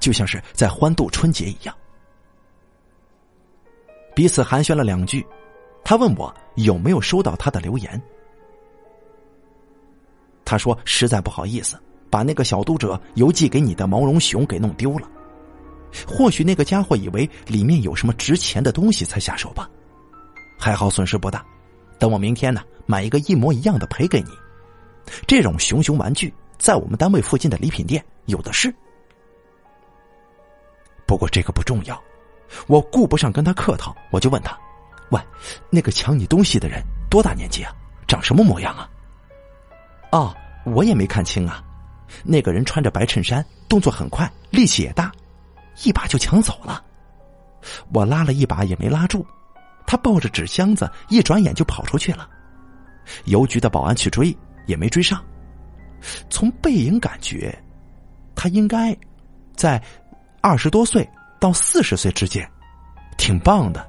就像是在欢度春节一样。彼此寒暄了两句，他问我有没有收到他的留言。他说：“实在不好意思，把那个小读者邮寄给你的毛绒熊给弄丢了。或许那个家伙以为里面有什么值钱的东西才下手吧，还好损失不大。等我明天呢。”买一个一模一样的赔给你，这种熊熊玩具在我们单位附近的礼品店有的是。不过这个不重要，我顾不上跟他客套，我就问他：“喂，那个抢你东西的人多大年纪啊？长什么模样啊？”哦，我也没看清啊。那个人穿着白衬衫，动作很快，力气也大，一把就抢走了。我拉了一把也没拉住，他抱着纸箱子，一转眼就跑出去了。邮局的保安去追，也没追上。从背影感觉，他应该在二十多岁到四十岁之间，挺棒的。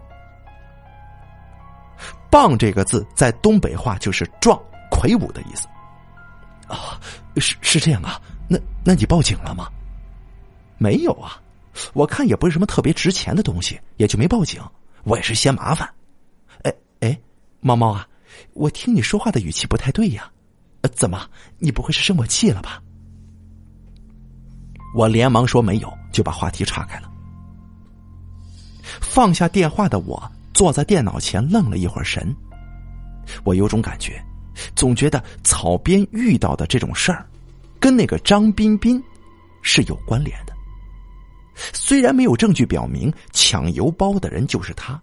棒这个字在东北话就是壮、魁梧的意思。啊，是是这样啊？那那你报警了吗？没有啊，我看也不是什么特别值钱的东西，也就没报警。我也是嫌麻烦。哎哎，猫猫啊。我听你说话的语气不太对呀，怎么？你不会是生我气了吧？我连忙说没有，就把话题岔开了。放下电话的我坐在电脑前愣了一会儿神，我有种感觉，总觉得草编遇到的这种事儿，跟那个张彬彬是有关联的。虽然没有证据表明抢邮包的人就是他，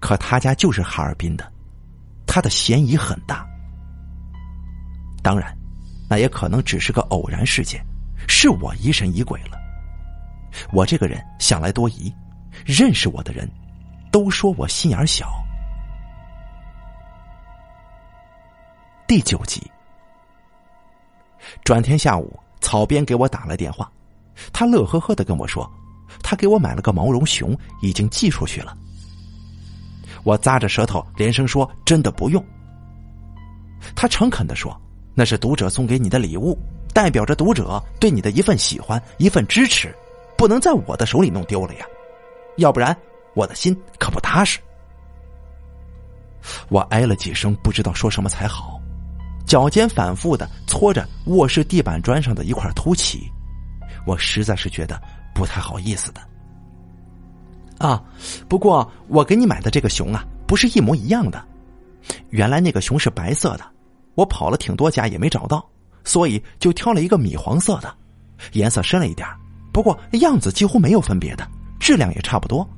可他家就是哈尔滨的，他的嫌疑很大。当然，那也可能只是个偶然事件，是我疑神疑鬼了。我这个人向来多疑，认识我的人都说我心眼小。第九集，转天下午，草编给我打了电话，他乐呵呵的跟我说，他给我买了个毛绒熊，已经寄出去了。我咂着舌头连声说：“真的不用。”他诚恳的说：“那是读者送给你的礼物，代表着读者对你的一份喜欢，一份支持，不能在我的手里弄丢了呀，要不然我的心可不踏实。”我哎了几声，不知道说什么才好，脚尖反复的搓着卧室地板砖上的一块凸起，我实在是觉得不太好意思的。啊，不过我给你买的这个熊啊，不是一模一样的。原来那个熊是白色的，我跑了挺多家也没找到，所以就挑了一个米黄色的，颜色深了一点不过样子几乎没有分别的，质量也差不多。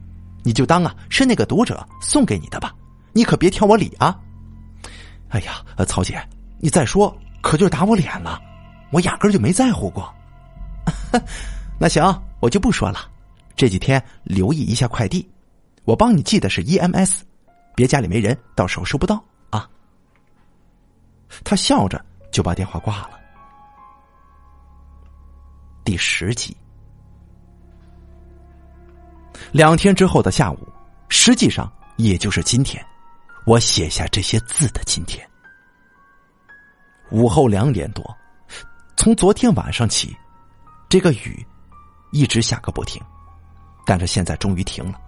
你就当啊是那个读者送给你的吧，你可别挑我理啊。哎呀，曹姐，你再说可就打我脸了，我压根就没在乎过。*laughs* 那行，我就不说了。这几天留意一下快递，我帮你寄的是 EMS，别家里没人，到时候收不到啊。他笑着就把电话挂了。第十集，两天之后的下午，实际上也就是今天，我写下这些字的今天。午后两点多，从昨天晚上起，这个雨一直下个不停。但是现在终于停了，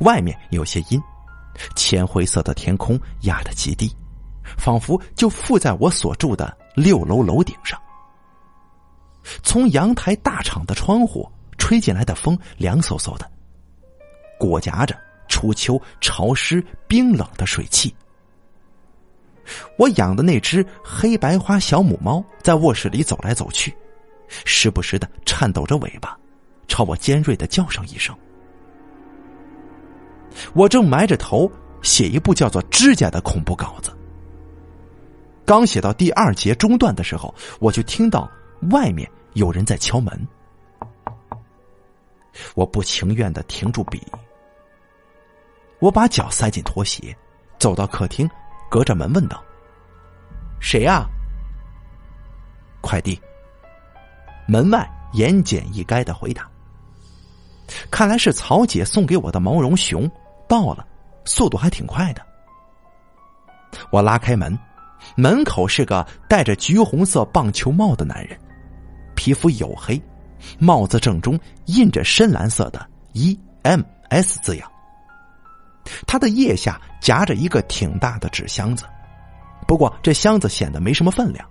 外面有些阴，浅灰色的天空压得极低，仿佛就附在我所住的六楼楼顶上。从阳台大敞的窗户吹进来的风凉飕飕的，裹夹着初秋潮湿冰冷的水汽。我养的那只黑白花小母猫在卧室里走来走去，时不时的颤抖着尾巴。朝我尖锐的叫上一声，我正埋着头写一部叫做《指甲》的恐怖稿子。刚写到第二节中段的时候，我就听到外面有人在敲门。我不情愿的停住笔，我把脚塞进拖鞋，走到客厅，隔着门问道：“谁呀？”快递。门外言简意赅的回答。看来是曹姐送给我的毛绒熊到了，速度还挺快的。我拉开门，门口是个戴着橘红色棒球帽的男人，皮肤黝黑，帽子正中印着深蓝色的 “E M S” 字样。他的腋下夹着一个挺大的纸箱子，不过这箱子显得没什么分量。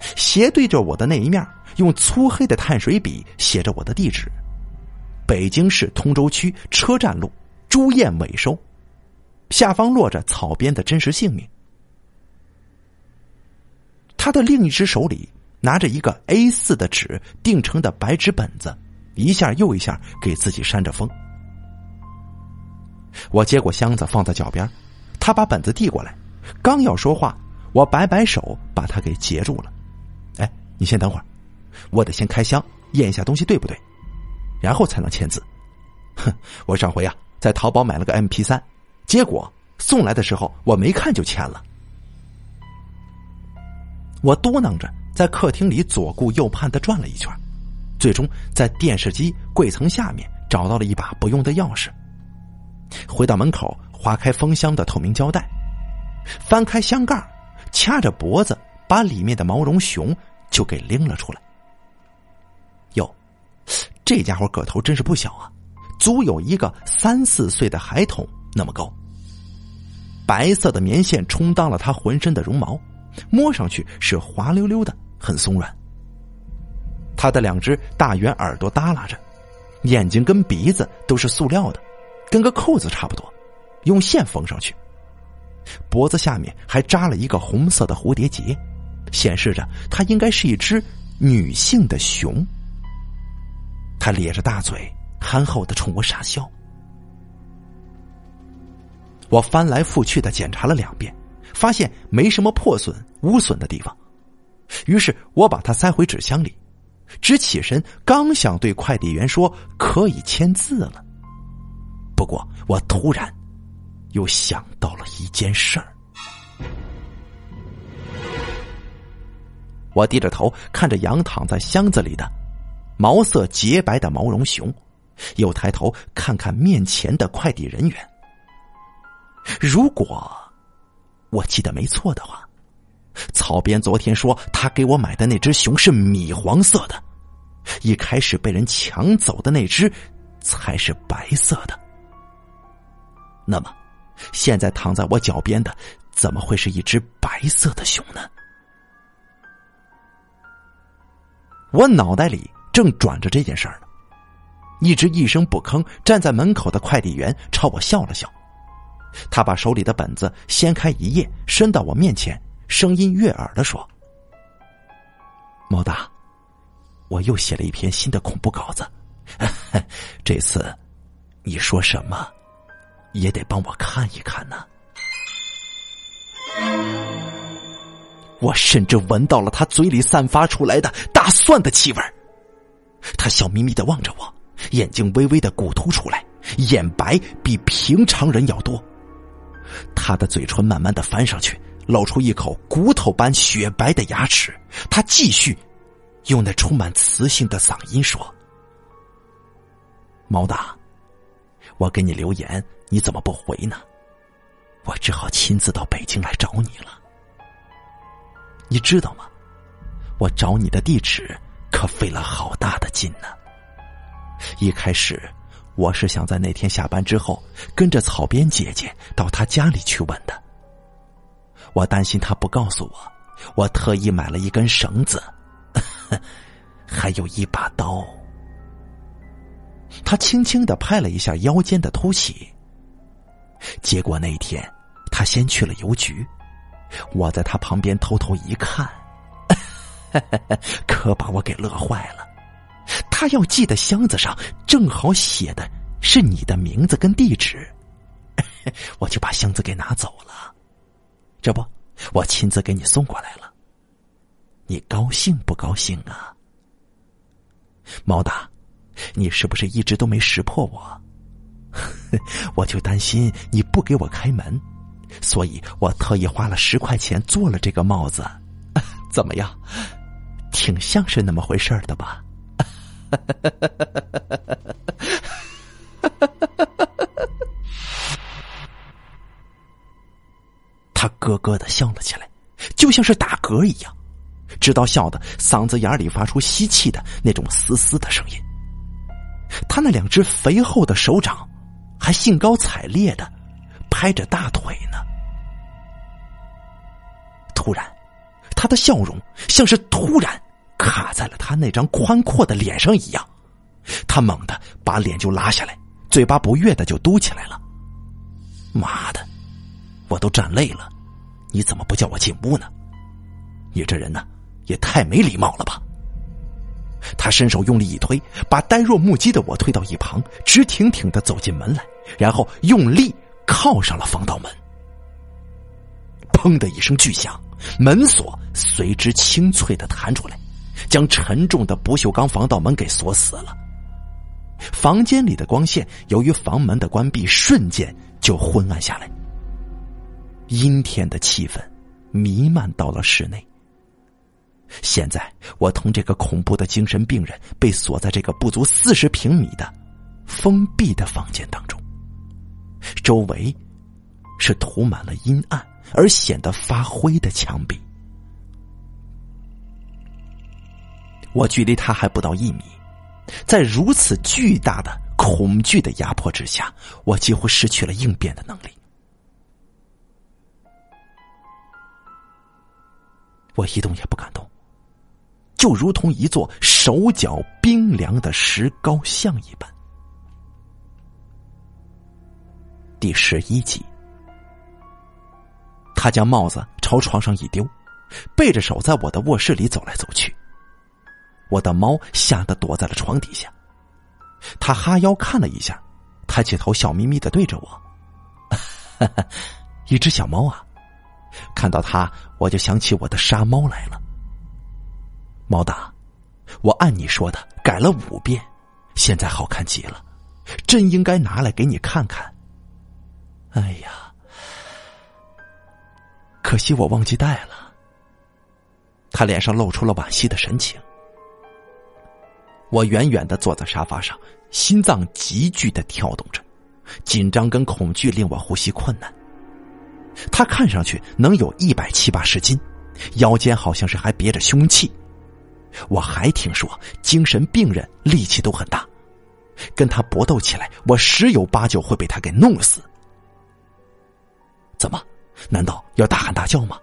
斜对着我的那一面，用粗黑的碳水笔写着我的地址。北京市通州区车站路朱燕尾收，下方落着草编的真实姓名。他的另一只手里拿着一个 A 四的纸订成的白纸本子，一下又一下给自己扇着风。我接过箱子放在脚边，他把本子递过来，刚要说话，我摆摆手把他给截住了。哎，你先等会儿，我得先开箱验一下东西对不对。然后才能签字。哼，我上回啊在淘宝买了个 M P 三，结果送来的时候我没看就签了。我嘟囔着在客厅里左顾右盼的转了一圈，最终在电视机柜层下面找到了一把不用的钥匙。回到门口，划开封箱的透明胶带，翻开箱盖，掐着脖子把里面的毛绒熊就给拎了出来。哟这家伙个头真是不小啊，足有一个三四岁的孩童那么高。白色的棉线充当了他浑身的绒毛，摸上去是滑溜溜的，很松软。他的两只大圆耳朵耷拉着，眼睛跟鼻子都是塑料的，跟个扣子差不多，用线缝上去。脖子下面还扎了一个红色的蝴蝶结，显示着它应该是一只女性的熊。他咧着大嘴，憨厚的冲我傻笑。我翻来覆去的检查了两遍，发现没什么破损、污损的地方。于是我把它塞回纸箱里，直起身，刚想对快递员说可以签字了，不过我突然又想到了一件事儿。我低着头看着仰躺在箱子里的毛色洁白的毛绒熊，又抬头看看面前的快递人员。如果我记得没错的话，草编昨天说他给我买的那只熊是米黄色的，一开始被人抢走的那只才是白色的。那么，现在躺在我脚边的怎么会是一只白色的熊呢？我脑袋里正转着这件事儿呢，一直一声不吭站在门口的快递员朝我笑了笑，他把手里的本子掀开一页，伸到我面前，声音悦耳的说：“毛大，我又写了一篇新的恐怖稿子，*laughs* 这次你说什么？也得帮我看一看呢。”我甚至闻到了他嘴里散发出来的大蒜的气味他笑眯眯的望着我，眼睛微微的鼓凸出来，眼白比平常人要多。他的嘴唇慢慢的翻上去，露出一口骨头般雪白的牙齿。他继续用那充满磁性的嗓音说：“毛大，我给你留言，你怎么不回呢？我只好亲自到北京来找你了。”你知道吗？我找你的地址可费了好大的劲呢。一开始我是想在那天下班之后跟着草编姐姐到她家里去问的。我担心她不告诉我，我特意买了一根绳子，*laughs* 还有一把刀。他轻轻的拍了一下腰间的凸起。结果那天他先去了邮局。我在他旁边偷偷一看，*laughs* 可把我给乐坏了。他要寄的箱子上正好写的是你的名字跟地址，*laughs* 我就把箱子给拿走了。这不，我亲自给你送过来了。你高兴不高兴啊？毛大，你是不是一直都没识破我？*laughs* 我就担心你不给我开门。所以我特意花了十块钱做了这个帽子，*laughs* 怎么样？挺像是那么回事的吧？*laughs* 他咯咯的笑了起来，就像是打嗝一样，直到笑的嗓子眼里发出吸气的那种嘶嘶的声音。他那两只肥厚的手掌还兴高采烈的。拍着大腿呢。突然，他的笑容像是突然卡在了他那张宽阔的脸上一样。他猛地把脸就拉下来，嘴巴不悦的就嘟起来了。妈的，我都站累了，你怎么不叫我进屋呢？你这人呢，也太没礼貌了吧！他伸手用力一推，把呆若木鸡的我推到一旁，直挺挺的走进门来，然后用力。靠上了防盗门，砰的一声巨响，门锁随之清脆的弹出来，将沉重的不锈钢防盗门给锁死了。房间里的光线由于房门的关闭，瞬间就昏暗下来，阴天的气氛弥漫到了室内。现在，我同这个恐怖的精神病人被锁在这个不足四十平米的封闭的房间当中。周围是涂满了阴暗而显得发灰的墙壁。我距离他还不到一米，在如此巨大的恐惧的压迫之下，我几乎失去了应变的能力。我一动也不敢动，就如同一座手脚冰凉的石膏像一般。第十一集，他将帽子朝床上一丢，背着手在我的卧室里走来走去。我的猫吓得躲在了床底下。他哈腰看了一下，抬起头笑眯眯的对着我：“ *laughs* 一只小猫啊！看到它，我就想起我的杀猫来了。猫大，我按你说的改了五遍，现在好看极了，真应该拿来给你看看。哎呀，可惜我忘记带了。他脸上露出了惋惜的神情。我远远的坐在沙发上，心脏急剧的跳动着，紧张跟恐惧令我呼吸困难。他看上去能有一百七八十斤，腰间好像是还别着凶器。我还听说精神病人力气都很大，跟他搏斗起来，我十有八九会被他给弄死。怎么？难道要大喊大叫吗？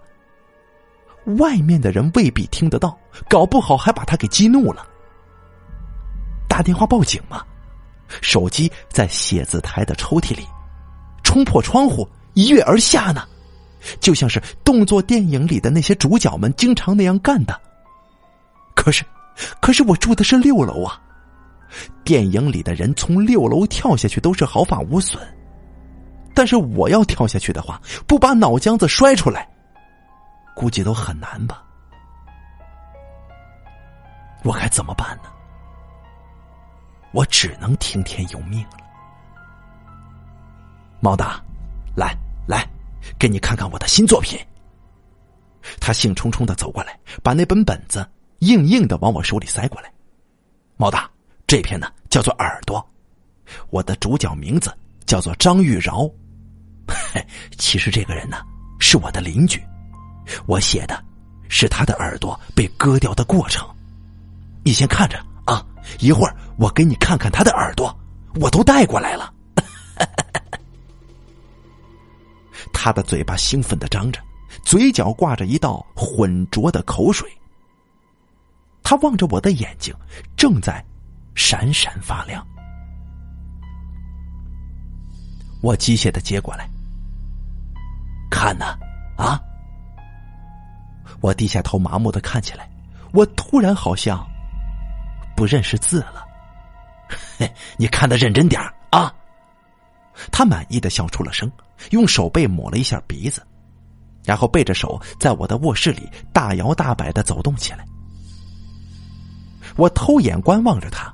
外面的人未必听得到，搞不好还把他给激怒了。打电话报警吗？手机在写字台的抽屉里，冲破窗户一跃而下呢，就像是动作电影里的那些主角们经常那样干的。可是，可是我住的是六楼啊，电影里的人从六楼跳下去都是毫发无损，但是我要跳下去的话，不把脑浆子摔出来，估计都很难吧？我该怎么办呢？我只能听天由命了。毛大，来来，给你看看我的新作品。他兴冲冲的走过来，把那本本子硬硬的往我手里塞过来。毛大，这篇呢叫做《耳朵》，我的主角名字叫做张玉饶。*laughs* 其实这个人呢是我的邻居，我写的是他的耳朵被割掉的过程。你先看着。啊！一会儿我给你看看他的耳朵，我都带过来了。*laughs* 他的嘴巴兴奋的张着，嘴角挂着一道浑浊的口水。他望着我的眼睛，正在闪闪发亮。我机械的接过来，看呢，啊！我低下头，麻木的看起来。我突然好像。不认识字了，嘿，*laughs* 你看的认真点啊！他满意的笑出了声，用手背抹了一下鼻子，然后背着手在我的卧室里大摇大摆的走动起来。我偷眼观望着他，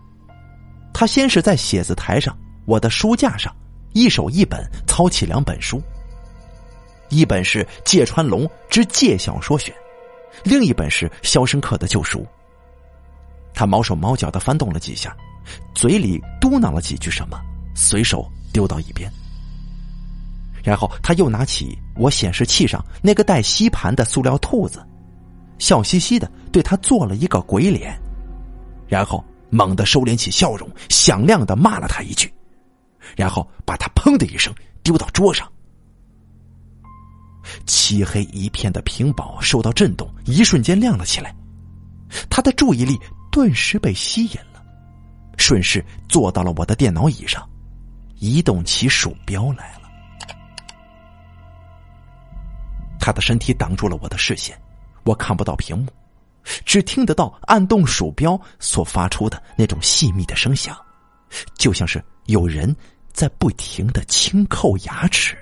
他先是在写字台上我的书架上一手一本操起两本书，一本是芥川龙之芥小说选，另一本是《肖申克的救赎》。他毛手毛脚的翻动了几下，嘴里嘟囔了几句什么，随手丢到一边。然后他又拿起我显示器上那个带吸盘的塑料兔子，笑嘻嘻的对他做了一个鬼脸，然后猛地收敛起笑容，响亮的骂了他一句，然后把他砰的一声丢到桌上。漆黑一片的屏保受到震动，一瞬间亮了起来，他的注意力。顿时被吸引了，顺势坐到了我的电脑椅上，移动起鼠标来了。他的身体挡住了我的视线，我看不到屏幕，只听得到按动鼠标所发出的那种细密的声响，就像是有人在不停的轻叩牙齿。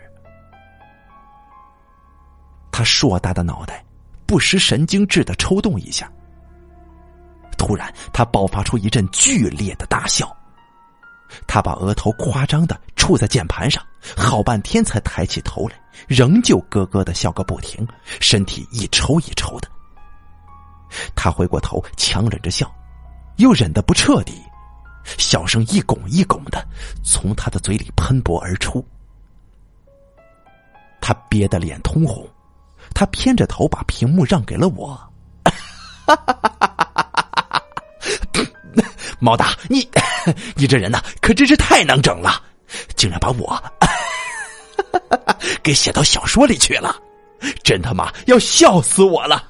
他硕大的脑袋不失神经质的抽动一下。突然，他爆发出一阵剧烈的大笑，他把额头夸张的触在键盘上，好半天才抬起头来，仍旧咯咯的笑个不停，身体一抽一抽的。他回过头，强忍着笑，又忍得不彻底，笑声一拱一拱的从他的嘴里喷薄而出。他憋得脸通红，他偏着头把屏幕让给了我。哈哈哈哈毛大，你你这人呐，可真是太能整了，竟然把我给写到小说里去了，真他妈要笑死我了！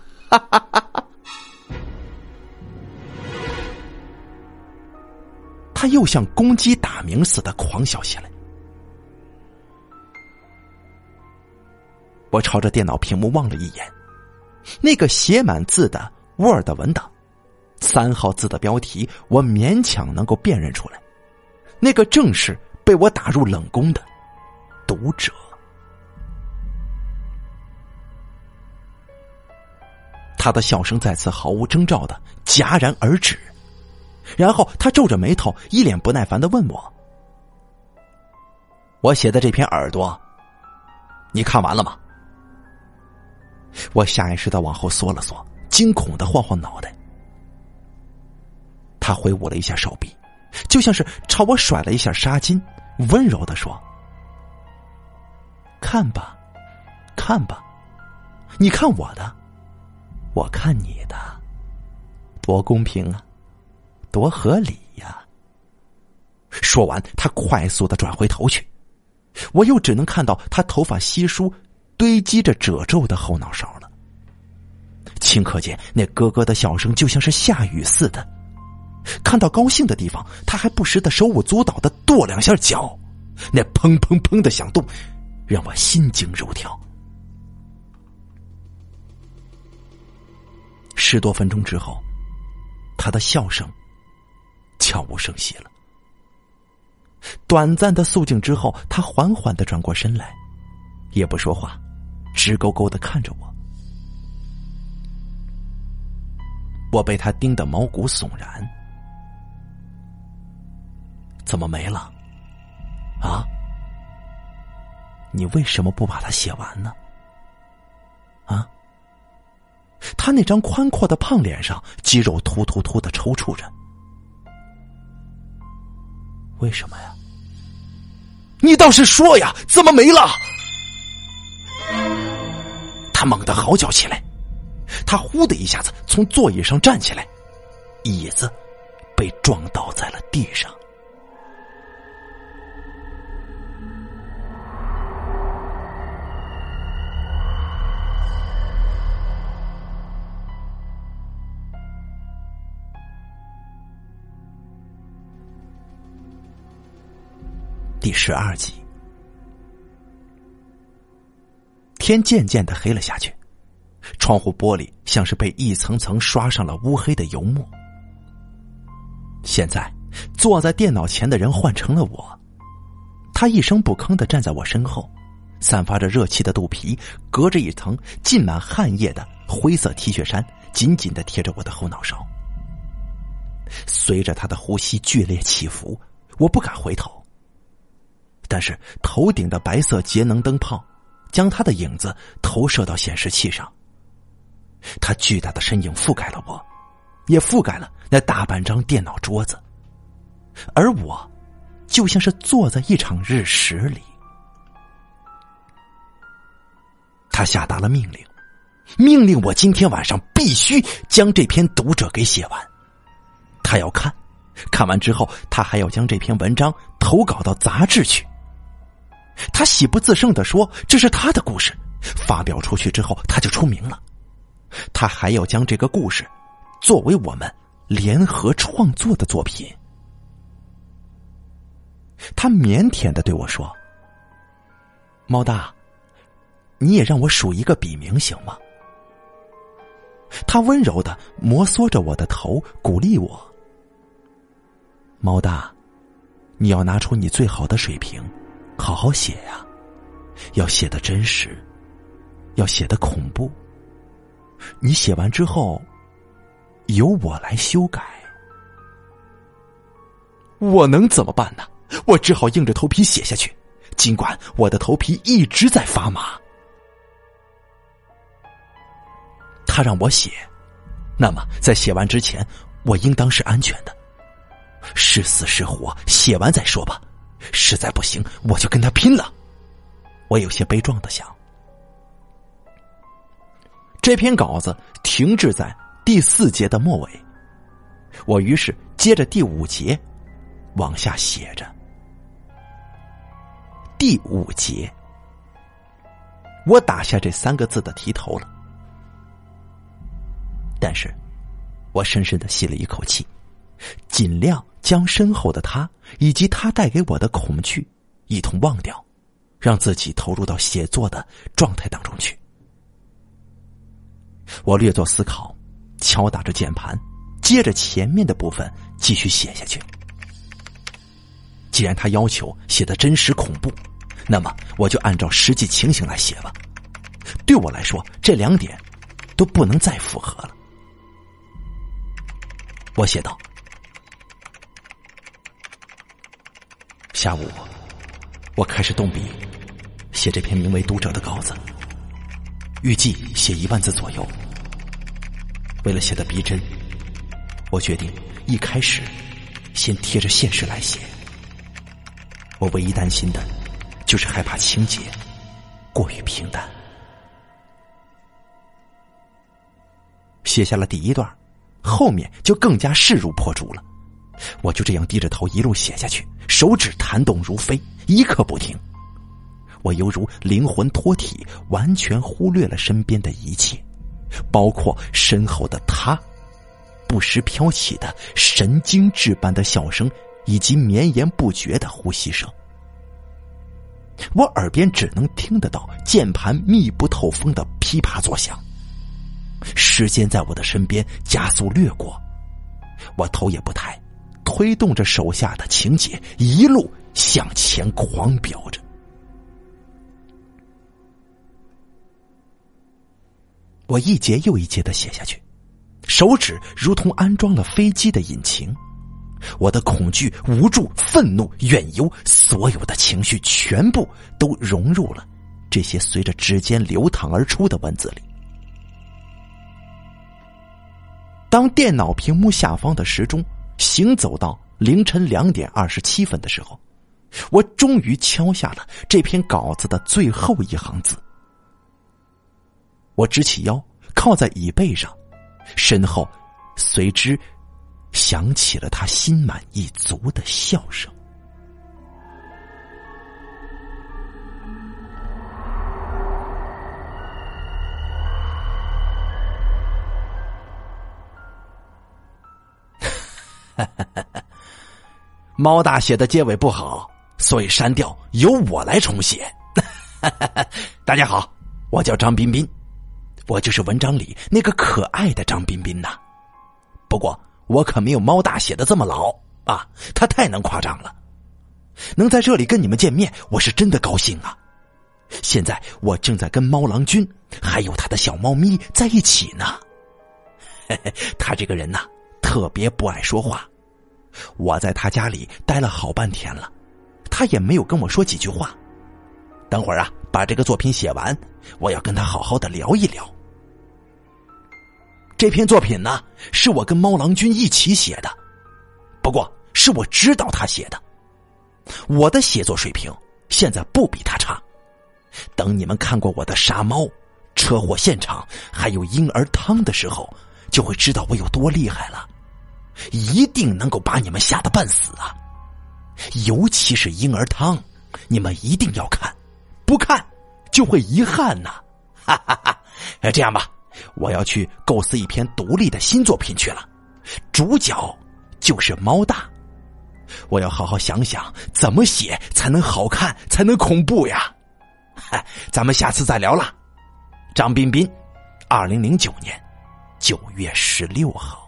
他又像公鸡打鸣似的狂笑起来。我朝着电脑屏幕望了一眼那个写满字的 word 文档三号字的标题我勉强能够辨认出来那个正是被我打入冷宫的读者。他的笑声再次毫无征兆的戛然而止然后他皱着眉头一脸不耐烦的问我我写的这篇耳朵你看完了吗？我下意识的往后缩了缩，惊恐的晃晃脑袋。他挥舞了一下手臂，就像是朝我甩了一下纱巾，温柔的说：“看吧，看吧，你看我的，我看你的，多公平啊，多合理呀。”说完，他快速的转回头去，我又只能看到他头发稀疏。堆积着褶皱的后脑勺了，顷刻间，那咯咯的笑声就像是下雨似的。看到高兴的地方，他还不时的手舞足蹈的跺两下脚，那砰砰砰的响动，让我心惊肉跳。十多分钟之后，他的笑声悄无声息了。短暂的肃静之后，他缓缓的转过身来，也不说话。直勾勾的看着我，我被他盯得毛骨悚然。怎么没了？啊？你为什么不把它写完呢？啊？他那张宽阔的胖脸上，肌肉突突突的抽搐着。为什么呀？你倒是说呀！怎么没了？他猛地嚎叫起来，他呼的一下子从座椅上站起来，椅子被撞倒在了地上。第十二集。天渐渐的黑了下去，窗户玻璃像是被一层层刷上了乌黑的油墨。现在坐在电脑前的人换成了我，他一声不吭的站在我身后，散发着热气的肚皮隔着一层浸满汗液的灰色 T 恤衫，紧紧的贴着我的后脑勺。随着他的呼吸剧烈起伏，我不敢回头，但是头顶的白色节能灯泡。将他的影子投射到显示器上，他巨大的身影覆盖了我，也覆盖了那大半张电脑桌子，而我，就像是坐在一场日食里。他下达了命令，命令我今天晚上必须将这篇读者给写完。他要看，看完之后，他还要将这篇文章投稿到杂志去。他喜不自胜的说：“这是他的故事，发表出去之后他就出名了。他还要将这个故事作为我们联合创作的作品。”他腼腆的对我说：“猫大，你也让我数一个笔名行吗？”他温柔的摩挲着我的头，鼓励我：“猫大，你要拿出你最好的水平。”好好写呀，要写的真实，要写的恐怖。你写完之后，由我来修改。我能怎么办呢？我只好硬着头皮写下去，尽管我的头皮一直在发麻。他让我写，那么在写完之前，我应当是安全的。是死是活，写完再说吧。实在不行，我就跟他拼了。我有些悲壮的想。这篇稿子停滞在第四节的末尾，我于是接着第五节往下写着。第五节，我打下这三个字的题头了，但是，我深深的吸了一口气，尽量。将身后的他以及他带给我的恐惧一同忘掉，让自己投入到写作的状态当中去。我略作思考，敲打着键盘，接着前面的部分继续写下去。既然他要求写的真实恐怖，那么我就按照实际情形来写吧。对我来说，这两点都不能再符合了。我写道：“下午，我开始动笔写这篇名为《读者》的稿子，预计写一万字左右。为了写的逼真，我决定一开始先贴着现实来写。我唯一担心的，就是害怕情节过于平淡。写下了第一段。”后面就更加势如破竹了，我就这样低着头一路写下去，手指弹动如飞，一刻不停。我犹如灵魂脱体，完全忽略了身边的一切，包括身后的他，不时飘起的神经质般的笑声，以及绵延不绝的呼吸声。我耳边只能听得到键盘密不透风的噼啪作响。时间在我的身边加速掠过，我头也不抬，推动着手下的情节一路向前狂飙着。我一节又一节的写下去，手指如同安装了飞机的引擎，我的恐惧、无助、愤怒、怨尤，所有的情绪全部都融入了这些随着指尖流淌而出的文字里。当电脑屏幕下方的时钟行走到凌晨两点二十七分的时候，我终于敲下了这篇稿子的最后一行字。我直起腰，靠在椅背上，身后随之响起了他心满意足的笑声。哈 *laughs* 哈猫大写的结尾不好，所以删掉，由我来重写。*laughs* 大家好，我叫张彬彬，我就是文章里那个可爱的张彬彬呐。不过我可没有猫大写的这么老啊，他太能夸张了。能在这里跟你们见面，我是真的高兴啊。现在我正在跟猫郎君还有他的小猫咪在一起呢。*laughs* 他这个人呐。特别不爱说话，我在他家里待了好半天了，他也没有跟我说几句话。等会儿啊，把这个作品写完，我要跟他好好的聊一聊。这篇作品呢，是我跟猫郎君一起写的，不过是我指导他写的。我的写作水平现在不比他差。等你们看过我的杀猫、车祸现场还有婴儿汤的时候，就会知道我有多厉害了。一定能够把你们吓得半死啊！尤其是婴儿汤，你们一定要看，不看就会遗憾呐！哈哈哈！这样吧，我要去构思一篇独立的新作品去了，主角就是猫大，我要好好想想怎么写才能好看，才能恐怖呀！嗨，咱们下次再聊了。张彬彬，二零零九年九月十六号。